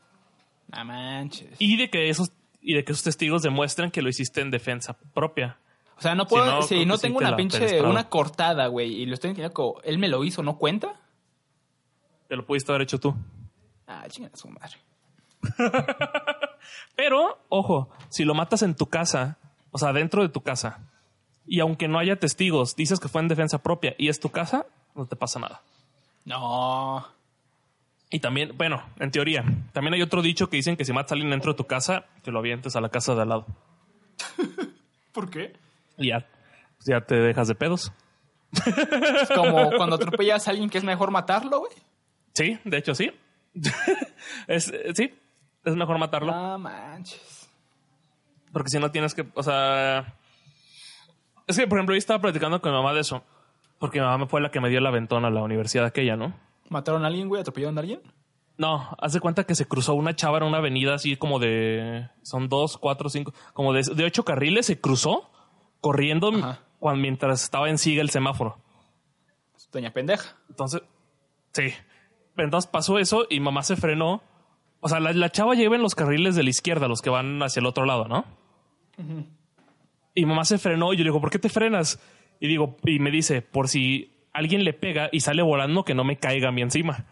No manches. Y de que esos, y de que esos testigos demuestren que lo hiciste en defensa propia. O sea, no puedo, no, si no sí tengo te una pinche, una cortada, güey, y lo estoy entendiendo como, él me lo hizo, ¿no cuenta? Te lo pudiste haber hecho tú. Ah, chingada su madre. Pero, ojo, si lo matas en tu casa, o sea, dentro de tu casa, y aunque no haya testigos, dices que fue en defensa propia y es tu casa, no te pasa nada. No. Y también, bueno, en teoría, también hay otro dicho que dicen que si matas a alguien dentro de tu casa, que lo avientes a la casa de al lado. ¿Por qué? Y ya, pues ya te dejas de pedos. Es como cuando atropellas a alguien que es mejor matarlo, güey. Sí, de hecho sí. es, sí, es mejor matarlo. No manches. Porque si no tienes que, o sea... Es que, por ejemplo, yo estaba platicando con mi mamá de eso. Porque mi mamá fue la que me dio el aventón a la universidad aquella, ¿no? ¿Mataron a alguien, güey? ¿Atropellaron a alguien? No, haz de cuenta que se cruzó una chava en una avenida así como de... Son dos, cuatro, cinco... Como de, de ocho carriles, se cruzó corriendo cuando, mientras estaba en siga el semáforo. Doña pendeja. Entonces, sí. Entonces pasó eso y mamá se frenó. O sea, la, la chava lleva en los carriles de la izquierda, los que van hacia el otro lado, ¿no? Y mamá se frenó y yo le digo, ¿por qué te frenas? Y digo, y me dice, por si alguien le pega y sale volando, que no me caiga a mí encima.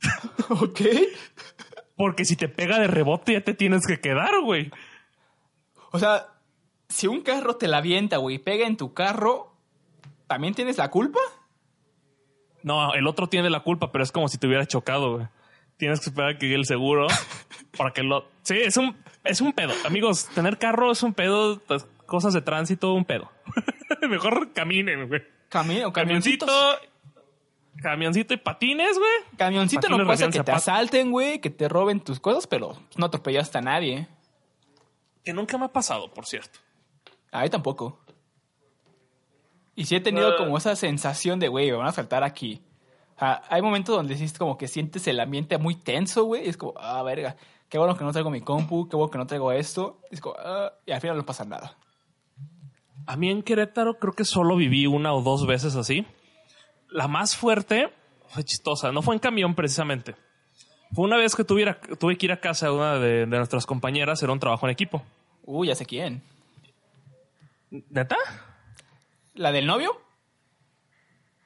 ok. Porque si te pega de rebote ya te tienes que quedar, güey. O sea, si un carro te la avienta, güey, y pega en tu carro, ¿también tienes la culpa? No, el otro tiene la culpa, pero es como si te hubiera chocado, güey. Tienes que esperar a que llegue el seguro para que lo... Sí, es un, es un pedo. Amigos, tener carro es un pedo, pues, cosas de tránsito, un pedo. Mejor caminen, güey. Camino, Camioncito, camioncito. camioncito y patines, güey. Camioncito no pasa que te asalten, güey, que te roben tus cosas, pero no atropellaste a nadie. Que nunca me ha pasado, por cierto. A mí tampoco. Y sí he tenido Ah. como esa sensación de, güey, me van a saltar aquí. Hay momentos donde sí es como que sientes el ambiente muy tenso, güey. y Es como, ah, verga. Qué bueno que no traigo mi compu, qué bueno que no traigo esto. Es como, ah, y al final no pasa nada. A mí en Querétaro creo que solo viví una o dos veces así. La más fuerte fue chistosa. No fue en camión precisamente. Fue una vez que tuviera, tuve que ir a casa de una de, de nuestras compañeras. Era un trabajo en equipo. Uy, ya sé quién. ¿Neta? ¿La del novio?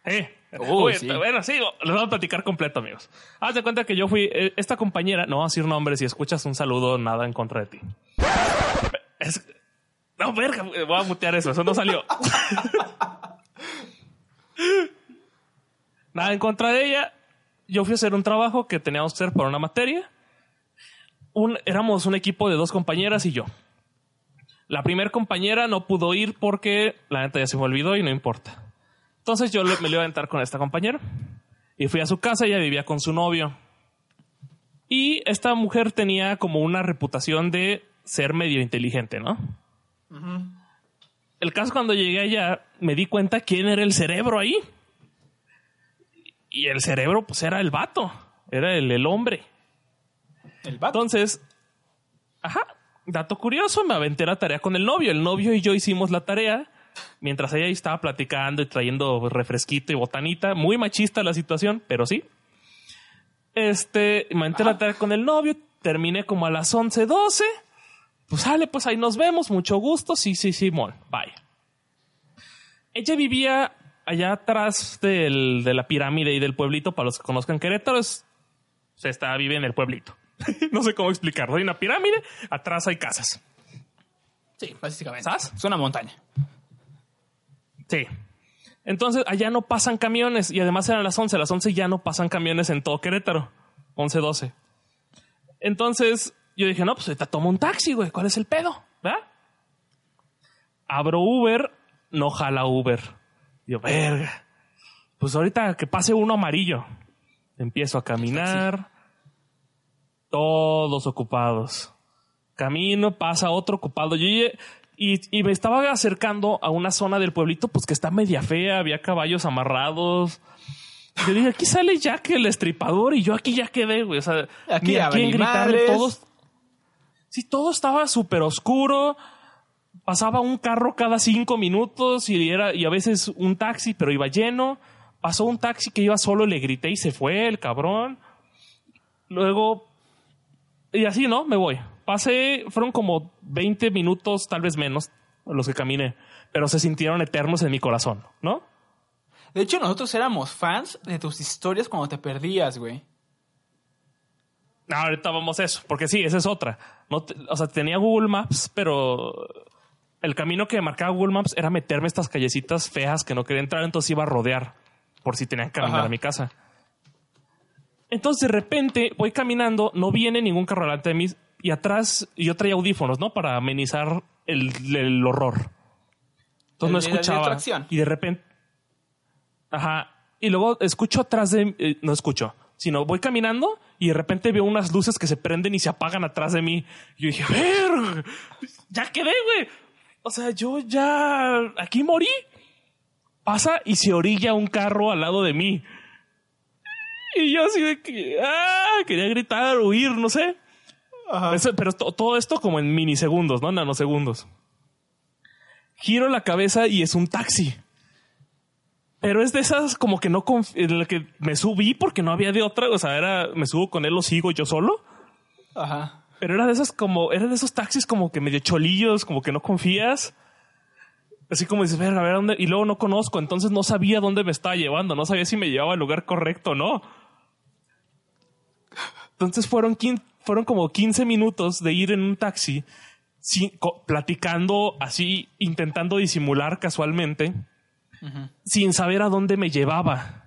Eh. Sí. Bueno, sí, les voy a platicar completo, amigos. Haz de cuenta que yo fui, eh, esta compañera, no voy a decir nombres, si escuchas un saludo, nada en contra de ti. Es- no, verga, voy a mutear eso, eso no salió. nada en contra de ella. Yo fui a hacer un trabajo que teníamos que hacer para una materia. Un- éramos un equipo de dos compañeras y yo. La primera compañera no pudo ir porque la neta ya se me olvidó y no importa. Entonces yo me lo iba a aventar con esta compañera. Y fui a su casa, ella vivía con su novio. Y esta mujer tenía como una reputación de ser medio inteligente, ¿no? El caso cuando llegué allá, me di cuenta quién era el cerebro ahí. Y el cerebro, pues era el vato, era el, el hombre. El vato. Entonces, ajá, dato curioso, me aventé la tarea con el novio. El novio y yo hicimos la tarea mientras ella estaba platicando y trayendo refresquito y botanita. Muy machista la situación, pero sí. Este, me la tarea con el novio, terminé como a las 11, 12. Pues sale, pues ahí nos vemos, mucho gusto. Sí, sí, Simón, bye. Ella vivía allá atrás del- de la pirámide y del pueblito, para los que conozcan Querétaro, es O sea, está, vive en el pueblito. no sé cómo explicarlo. Hay una pirámide, atrás hay casas. Sí, básicamente. ¿Sabes? Es una montaña. Sí. Entonces, allá no pasan camiones. Y además eran las 11. A las 11 ya no pasan camiones en todo Querétaro. 11, 12. Entonces, yo dije, no, pues ahorita tomo un taxi, güey. ¿Cuál es el pedo? ¿Verdad? Abro Uber, no jala Uber. Yo, verga. Pues ahorita que pase uno amarillo. Empiezo a caminar. Todos ocupados. Camino, pasa otro ocupado. Yo llegué- y, y me estaba acercando a una zona del pueblito, pues que está media fea, había caballos amarrados. Yo dije, aquí sale Jack el estripador y yo aquí ya quedé, güey. O sea, Aquí ni a quién gritarle, todos. Sí, todo estaba súper oscuro. Pasaba un carro cada cinco minutos y era, y a veces un taxi, pero iba lleno. Pasó un taxi que iba solo, le grité y se fue el cabrón. Luego, y así, ¿no? Me voy. Pasé, fueron como 20 minutos, tal vez menos, los que caminé, pero se sintieron eternos en mi corazón, ¿no? De hecho, nosotros éramos fans de tus historias cuando te perdías, güey. No, ahorita vamos a eso, porque sí, esa es otra. No te- o sea, tenía Google Maps, pero el camino que marcaba Google Maps era meterme estas callecitas feas que no quería entrar, entonces iba a rodear por si tenían que caminar Ajá. a mi casa. Entonces de repente voy caminando, no viene ningún carro delante de mí y atrás yo traía audífonos, ¿no? Para amenizar el, el horror. Entonces no El escuchaba. Y de repente... Ajá. Y luego escucho atrás de... eh, no escucho, sino voy caminando y de repente veo unas luces que se prenden y se apagan atrás de mí. Y yo dije, ver, ya quedé, güey. O sea, yo ya aquí morí. Pasa y se orilla un carro al lado de mí. Y yo así de que, ah, quería gritar, huir, no sé. Eso- pero to- todo esto como en minisegundos, ¿no? Nanosegundos. Giro la cabeza y es un taxi. Pero es de esas como que no en la que me subí porque no había de otra. O sea, era, me subo con él, lo sigo yo solo. Ajá. Pero era de esas como, era de esos taxis como que medio cholillos, como que no confías. Así como dices, verga, a ver dónde. Y luego no conozco, entonces no sabía dónde me estaba llevando, no sabía si me llevaba al lugar correcto o no. Entonces fueron, fueron como 15 minutos de ir en un taxi, sin- platicando así, intentando disimular casualmente, sin saber a dónde me llevaba.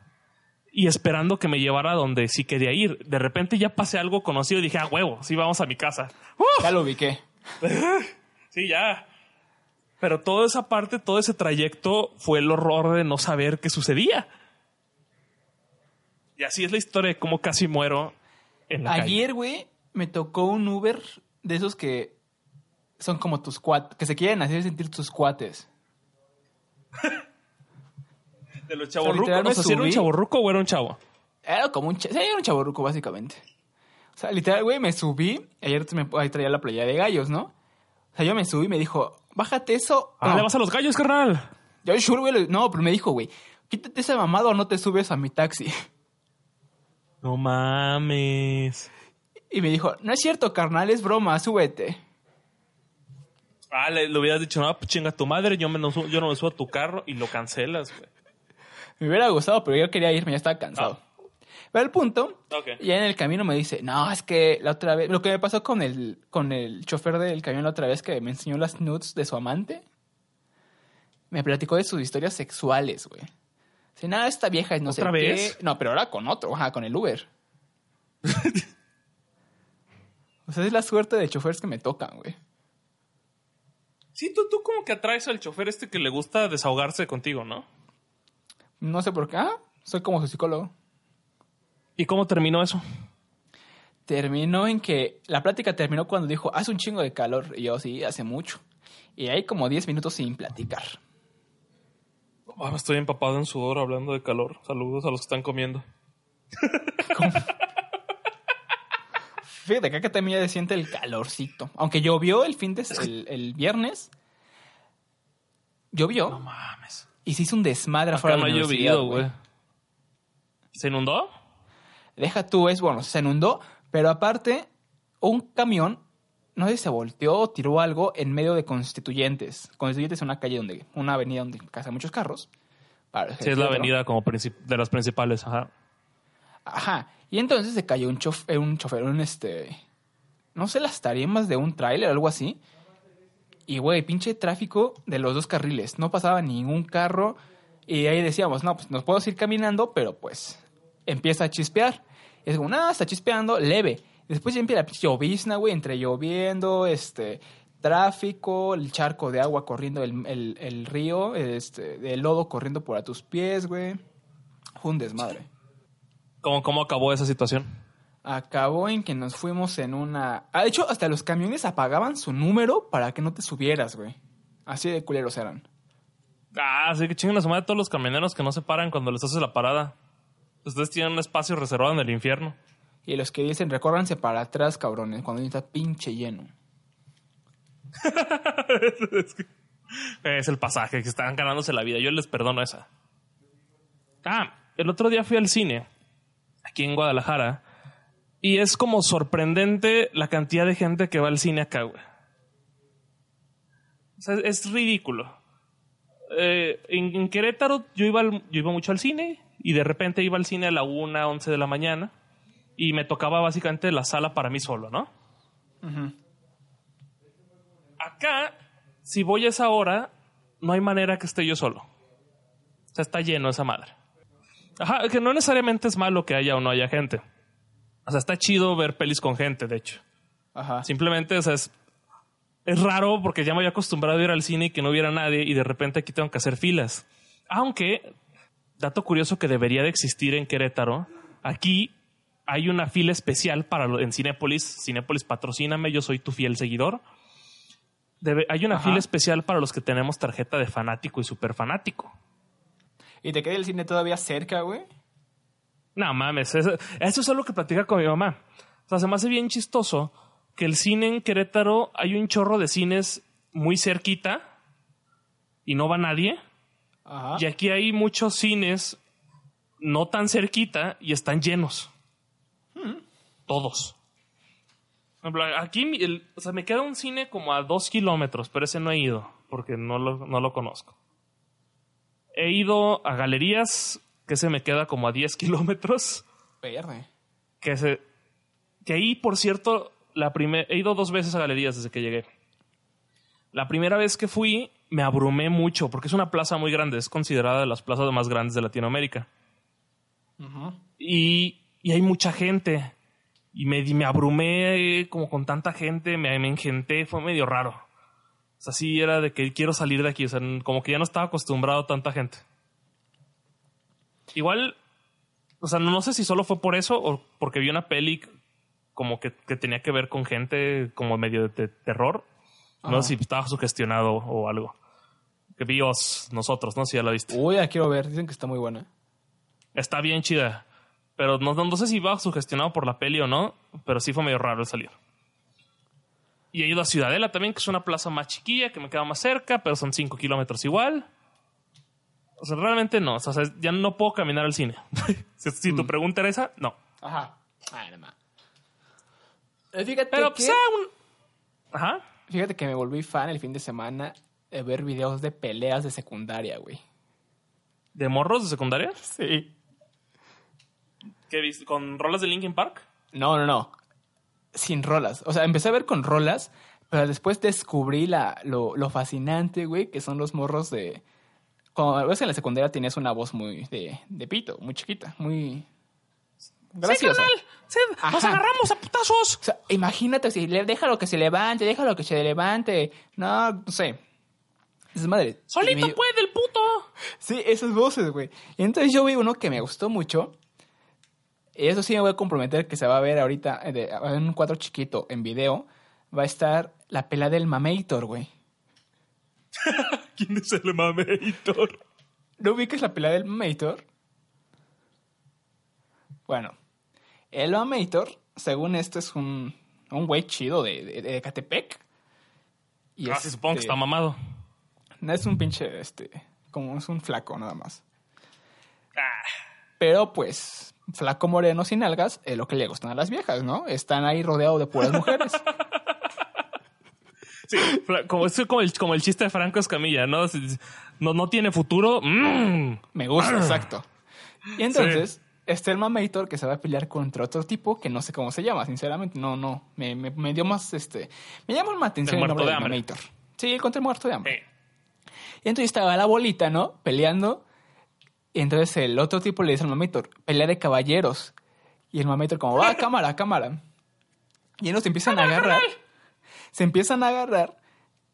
Y esperando que me llevara a donde sí quería ir. De repente ya pasé algo conocido y dije, ah, huevo, sí, vamos a mi casa. ¡Uh! Ya lo ubiqué. Sí, ya. Pero toda esa parte, todo ese trayecto fue el horror de no saber qué sucedía. Y así es la historia de cómo casi muero en la calle. Ayer, güey, me tocó un Uber de esos que son como tus cuates, que se quieren hacer sentir tus cuates. De los chavorrucos. O sea, ¿sí era un chavorruco o era un chavo? Era como un, cha- sí, era un chaborruco, básicamente. O sea, literal, güey, me subí. Ayer me, ahí traía la playa de gallos, ¿no? O sea, yo me subí y me dijo, bájate eso. Ah, No. le vas a los gallos, carnal. Yo, sure, güey. No, pero me dijo, güey, quítate esa mamada o no te subes a mi taxi. No mames. Y me dijo, no es cierto, carnal, es broma, súbete. Ah, le, le hubieras dicho, no, pues chinga tu madre, yo, me no subo- yo no me subo a tu carro y lo cancelas, güey. Me hubiera gustado, pero yo quería irme, ya estaba cansado. Pero el punto, Ok. ya en el camino me dice, no, es que la otra vez, lo que me pasó con el, con el chofer del camión la otra vez que me enseñó las nudes de su amante, me platicó de sus historias sexuales, güey. Dice, nada, esta vieja es no sé ¿Otra qué". vez? No, pero ahora con otro, ajá, con el Uber. o sea, es la suerte de choferes que me tocan, güey. Sí, tú, tú como que atraes al chofer este que le gusta desahogarse contigo, ¿no? No sé por qué, ah, soy como su psicólogo. ¿Y cómo terminó eso? Terminó en que la plática terminó cuando dijo, hace un chingo de calor. Y yo, sí, hace mucho. Y hay como 10 minutos sin platicar. Ah, estoy empapado en sudor hablando de calor. Saludos a los que están comiendo. Fíjate, acá que también ya se siente el calorcito. Aunque llovió el fin de el, el viernes. Llovió. No mames. Y se hizo un desmadre Acá afuera no de la universidad, llovido, güey. ¿Se inundó? Deja tú, es bueno, se inundó. Pero aparte, un camión, no sé si se volteó o tiró algo en medio de Constituyentes. Constituyentes es una calle donde, una avenida donde pasan muchos carros. Para Sí, es la avenida como de las principales, ajá. Ajá. Y entonces se cayó un, chof eh, un chofer, un este. No sé, las tarimas de un tráiler algo así. Y, güey, pinche tráfico de los dos carriles. No pasaba ningún carro. Y ahí decíamos, no, pues nos podemos ir caminando, pero pues empieza a chispear. Es como, nada, está chispeando, leve. Después ya empieza la llovizna, güey, entre lloviendo, este, tráfico, el charco de agua corriendo, el, el, río, este, el lodo corriendo por a tus pies, güey. Un desmadre. ¿Cómo, ¿Cómo acabó esa situación? Acabó en que nos fuimos en una... Ah, de hecho, hasta los camiones apagaban su número para que no te subieras, güey. Así de culeros eran. Ah, sí que chingan a su madre todos los camioneros que no se paran cuando les haces la parada. Ustedes tienen un espacio reservado en el infierno. Y los que dicen, recórranse para atrás, cabrones, cuando está pinche lleno. es el pasaje que están ganándose la vida. Yo les perdono esa. Ah, el otro día fui al cine, aquí en Guadalajara, y es como sorprendente la cantidad de gente que va al cine acá, güey. O sea, es ridículo. Eh, en, en Querétaro yo iba, al- yo iba mucho al cine y de repente iba al cine a la 1, 11 de la mañana y me tocaba básicamente la sala para mí solo, ¿no? Acá, si voy a esa hora, no hay manera que esté yo solo. O sea, está lleno esa madre. Ajá, que no necesariamente es malo que haya o no haya gente. O sea, está chido ver pelis con gente, de hecho. Ajá. Simplemente, o sea, es, es raro porque ya me había acostumbrado a ir al cine y que no hubiera nadie y de repente aquí tengo que hacer filas. Aunque, dato curioso que debería de existir en Querétaro, aquí hay una fila especial para en Cinépolis. Cinépolis, patrocíname, yo soy tu fiel seguidor. Debe- hay una Ajá. fila especial para los que tenemos tarjeta de fanático y super fanático. ¿Y te queda el cine todavía cerca, güey? No mames, eso, eso es algo que platica con mi mamá. O sea, se me hace bien chistoso que el cine en Querétaro hay un chorro de cines muy cerquita y no va nadie. Ajá. Y aquí hay muchos cines no tan cerquita y están llenos. Todos. Por ejemplo, Aquí el- o sea, me queda un cine como a dos kilómetros, pero ese no he ido porque no lo, no lo conozco. He ido a galerías que se me queda como a 10 kilómetros. Verde. Que, se, que ahí, por cierto, la primer, he ido dos veces a galerías desde que llegué. La primera vez que fui me abrumé mucho porque es una plaza muy grande, es considerada de las plazas más grandes de Latinoamérica. y, y hay mucha gente. Y me, me abrumé como con tanta gente, me, me engenté, fue medio raro. O sea, sí era de que quiero salir de aquí, o sea, como que ya no estaba acostumbrado a tanta gente. Igual, o sea, no sé si solo fue por eso o porque vi una peli como que, que tenía que ver con gente como medio de, de terror. No Ajá. sé si estaba sugestionado o algo. Que vi Oz, nosotros, no si ya la viste. Uy, la quiero ver. Dicen que está muy buena. Está bien chida. Pero no, no, no sé si iba sugestionado por la peli o no, pero sí fue medio raro el salir. Y he ido a Ciudadela también, que es una plaza más chiquilla, que me queda más cerca, pero son 5 kilómetros igual. O sea, realmente no. O sea, ya no puedo caminar al cine. si si tu pregunta era esa, no. Ajá. Ay, más. Eh, Fíjate Pero, que... pues, ah, un... Ajá. Fíjate que me volví fan el fin de semana de ver videos de peleas de secundaria, güey. ¿De morros de secundaria? Sí. ¿Qué viste? ¿Con rolas de Linkin Park? No, no, no. Sin rolas. O sea, empecé a ver con rolas, pero después descubrí la, lo, lo fascinante, güey, que son los morros de... Cuando ves que en la secundaria tenías una voz muy de, de pito, muy chiquita, muy... Graciosa. ¡Sí, carnal! ¡Sí! ¡Nos agarramos a putazos! O sea, imagínate, si le, déjalo que se levante, déjalo que se levante. No, no sé. Es madre. ¡Solito me- puede el puto! Sí, esas voces, güey. Entonces yo vi uno que me gustó mucho. Y eso sí me voy a comprometer que se va a ver ahorita eh, de- en un cuadro chiquito en video. Va a estar la pela del Mamator, güey. ¿Quién es el mameitor? ¿No ubicas la pelea del Mamator? Bueno, el Mamator, según esto, es un, un güey chido de, de, de Ecatepec. Y Ah, supongo que este, está mamado. No es un pinche, este, como es un flaco nada más. Ah. Pero pues, flaco moreno sin algas es lo que le gustan a las viejas, ¿no? Están ahí rodeados de puras mujeres. Sí, como, es como, el, como el chiste de Franco Escamilla, ¿no? No, no tiene futuro. ¡mm! Me gusta, exacto. Y entonces, está el Mamator que se va a pelear contra otro tipo que no sé cómo se llama, sinceramente. No, no. Me, me, me dio más, este... Me llamó más atención El el, muerto nombre de del. Mamator. Sí, contra el muerto de hambre. Eh, Y entonces estaba la bolita, ¿no? Peleando. Y entonces el otro tipo le dice al Mamator, pelea de caballeros. Y el Mamator como, va, cámara, cámara. Y ellos se empiezan a agarrar. Se empiezan a agarrar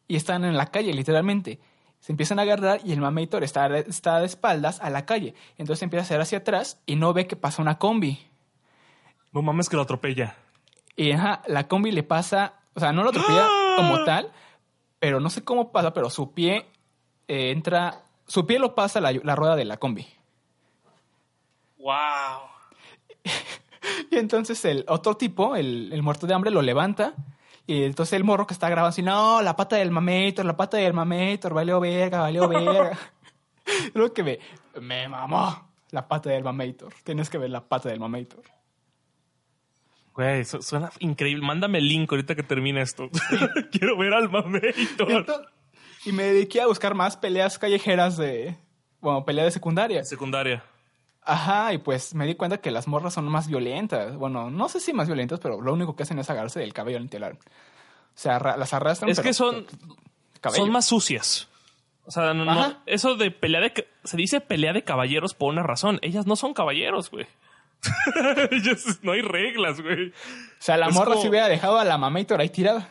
y están en la calle, literalmente. Se empiezan a agarrar y el Mamator está, está de espaldas a la calle. Entonces empieza a hacer hacia atrás y no ve que pasa una combi. no mames que lo atropella. Y ajá, la combi le pasa, o sea, no lo atropella como tal, pero no sé cómo pasa, pero su pie eh, entra, su pie lo pasa la, la rueda de la combi. Wow. Y entonces el otro tipo, el, el muerto de hambre, lo levanta. Y entonces el morro que está grabando así, no, la pata del mamator, la pata del mamator, valió verga, valió verga. Lo que me, me mamó la pata del mamator. Tienes que ver la pata del mamator. Güey, su- suena increíble. Mándame el link ahorita que termine esto. Quiero ver al Mamator. entonces- y me dediqué a buscar más peleas callejeras de, bueno, peleas de secundaria. Secundaria. Ajá, y pues me di cuenta que las morras son más violentas. Bueno, no sé si más violentas, pero lo único que hacen es agarrarse del cabello literal. O sea, arra- las arrastran. Es pero- que son, cabello. son más sucias. O sea, no, no- eso de pelea de... Se dice pelea de caballeros por una razón. Ellas no son caballeros, güey. No hay reglas, güey. O sea, la es morra como- se hubiera dejado a la mamator ahí tirada.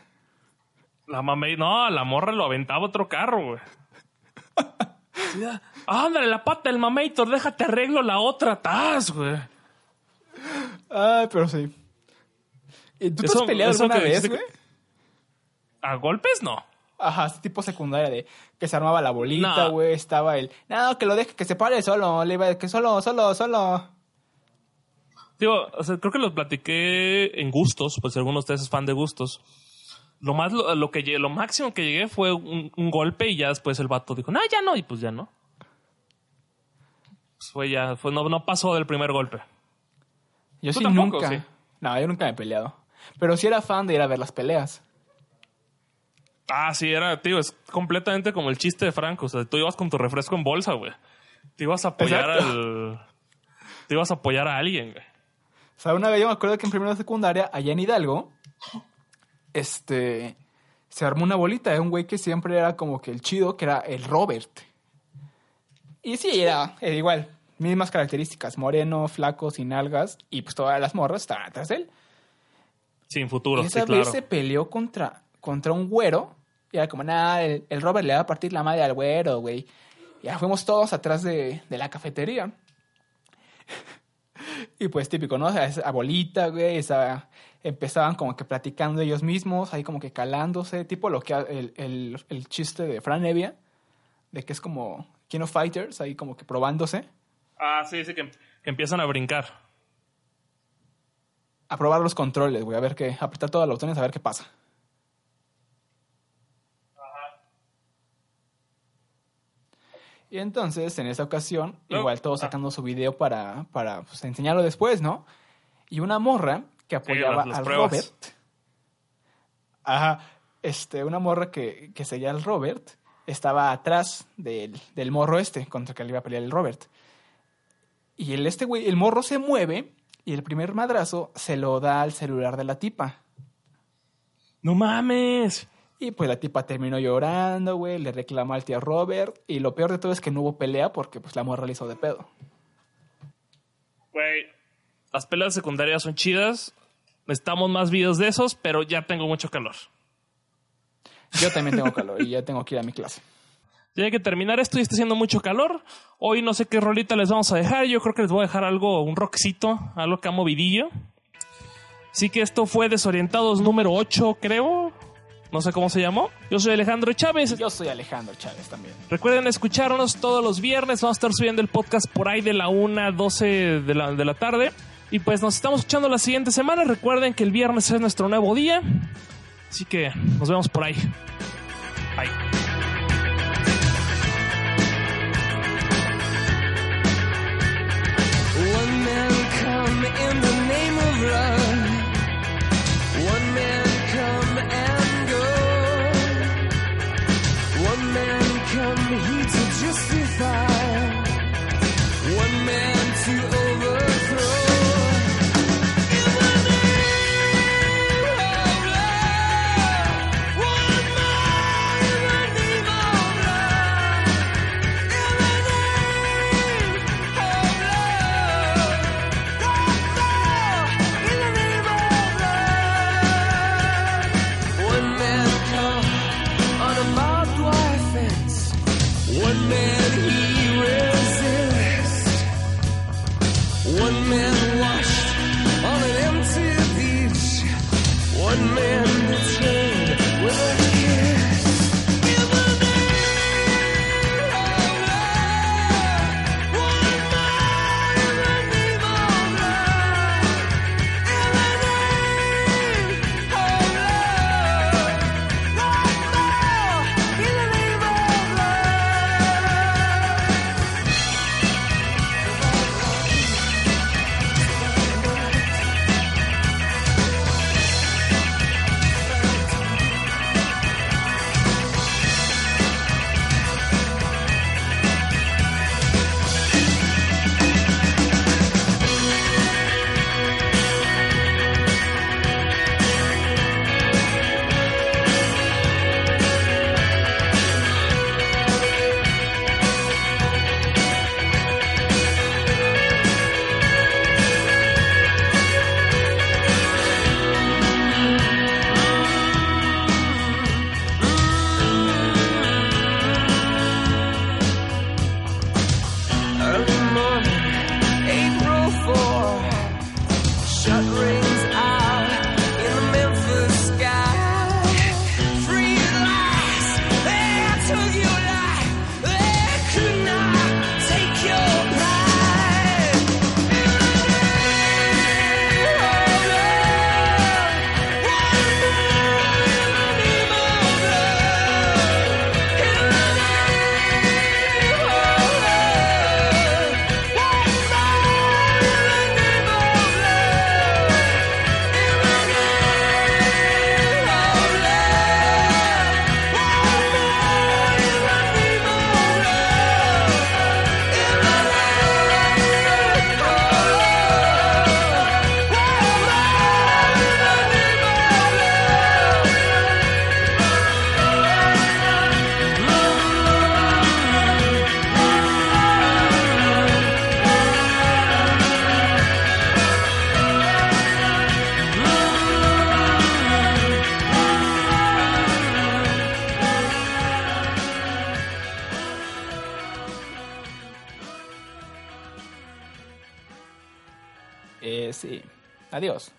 La mamá, no, la morra lo aventaba otro carro, güey. Sí, Ándale, la pata del mamator, déjate arreglo la otra atrás, güey. Ah, pero sí. ¿Y tú te Eso- has peleado alguna que vez, güey? ¿A golpes? No. Ajá, este tipo secundaria de que se armaba la bolita, No. güey. Estaba el. No, que lo deje que se pare solo. Le iba que solo, solo, solo. Digo, o sea, creo que lo platiqué en gustos, pues si alguno de ustedes es fan de gustos. Lo más, lo, lo que llegué- lo máximo que llegué fue un, un golpe y ya después el vato dijo, no, ya no, y pues ya no. Pues fue ya, fue, no, no pasó del primer golpe. Yo sí tampoco, nunca. sí. No, yo nunca me he peleado. Pero sí era fan de ir a ver las peleas. Ah, sí, era, tío, es completamente como el chiste de Franco. O sea, tú ibas con tu refresco en bolsa, güey. Te ibas a apoyar Exacto. al. Te ibas a apoyar a alguien, güey. O sea, una vez yo me acuerdo que en primero de secundaria, allá en Hidalgo, este, se armó una bolita de un güey que siempre era como que el chido, que era el Robert. Y sí, era, era igual, mismas características, moreno, flaco, sin algas, y pues todas las morras estaban atrás de él. Sin futuro, Y sí, esa claro. vez se peleó contra, contra un güero, y era como, nada, el, el Robert le va a partir la madre al güero, güey. Y ya fuimos todos atrás de, de la cafetería. Y pues típico, ¿no? O sea, esa bolita, güey, esa, empezaban como que platicando ellos mismos, ahí como que calándose, tipo lo que el, el, el chiste de Fran Evia, de que es como King of Fighters, ahí como que probándose, Ah, sí, sí, que, que empiezan a brincar. a probar los controles, güey, a ver qué, apretar todos los botones a ver qué pasa. Y entonces, en esa ocasión, igual todos ah. sacando su video para, para pues, enseñarlo después, ¿no? Y una morra que apoyaba las- las al pruebas. Robert. Ajá. Este, una morra que, que seguía al Robert estaba atrás del, del morro este contra el que le iba a pelear el Robert. Y el este güey, el morro se mueve y el primer madrazo se lo da al celular de la tipa. ¡No mames! Y pues la tipa terminó llorando, güey, le reclama al tío Robert. Y lo peor de todo es que no hubo pelea porque pues la morra le hizo de pedo. Güey, las peleas secundarias son chidas. Necesitamos más videos de esos, pero ya tengo mucho calor. Yo también tengo calor y ya tengo que ir a mi clase. Ya hay que terminar esto y está haciendo mucho calor. Hoy no sé qué rolita les vamos a dejar. Yo creo que les voy a dejar algo, un rockcito, algo acá movidillo. Así que esto fue Desorientados número 8, creo. No sé cómo se llamó. Yo soy Alejandro Chávez. Yo soy Alejandro Chávez también. Recuerden escucharnos todos los viernes. Vamos a estar subiendo el podcast por ahí de la 1 a 12 de la, de la tarde. Y pues nos estamos escuchando la siguiente semana. Recuerden que el viernes es nuestro nuevo día. Así que nos vemos por ahí. Bye. One man come in the name of love. you to justify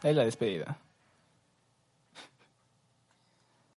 Es la despedida.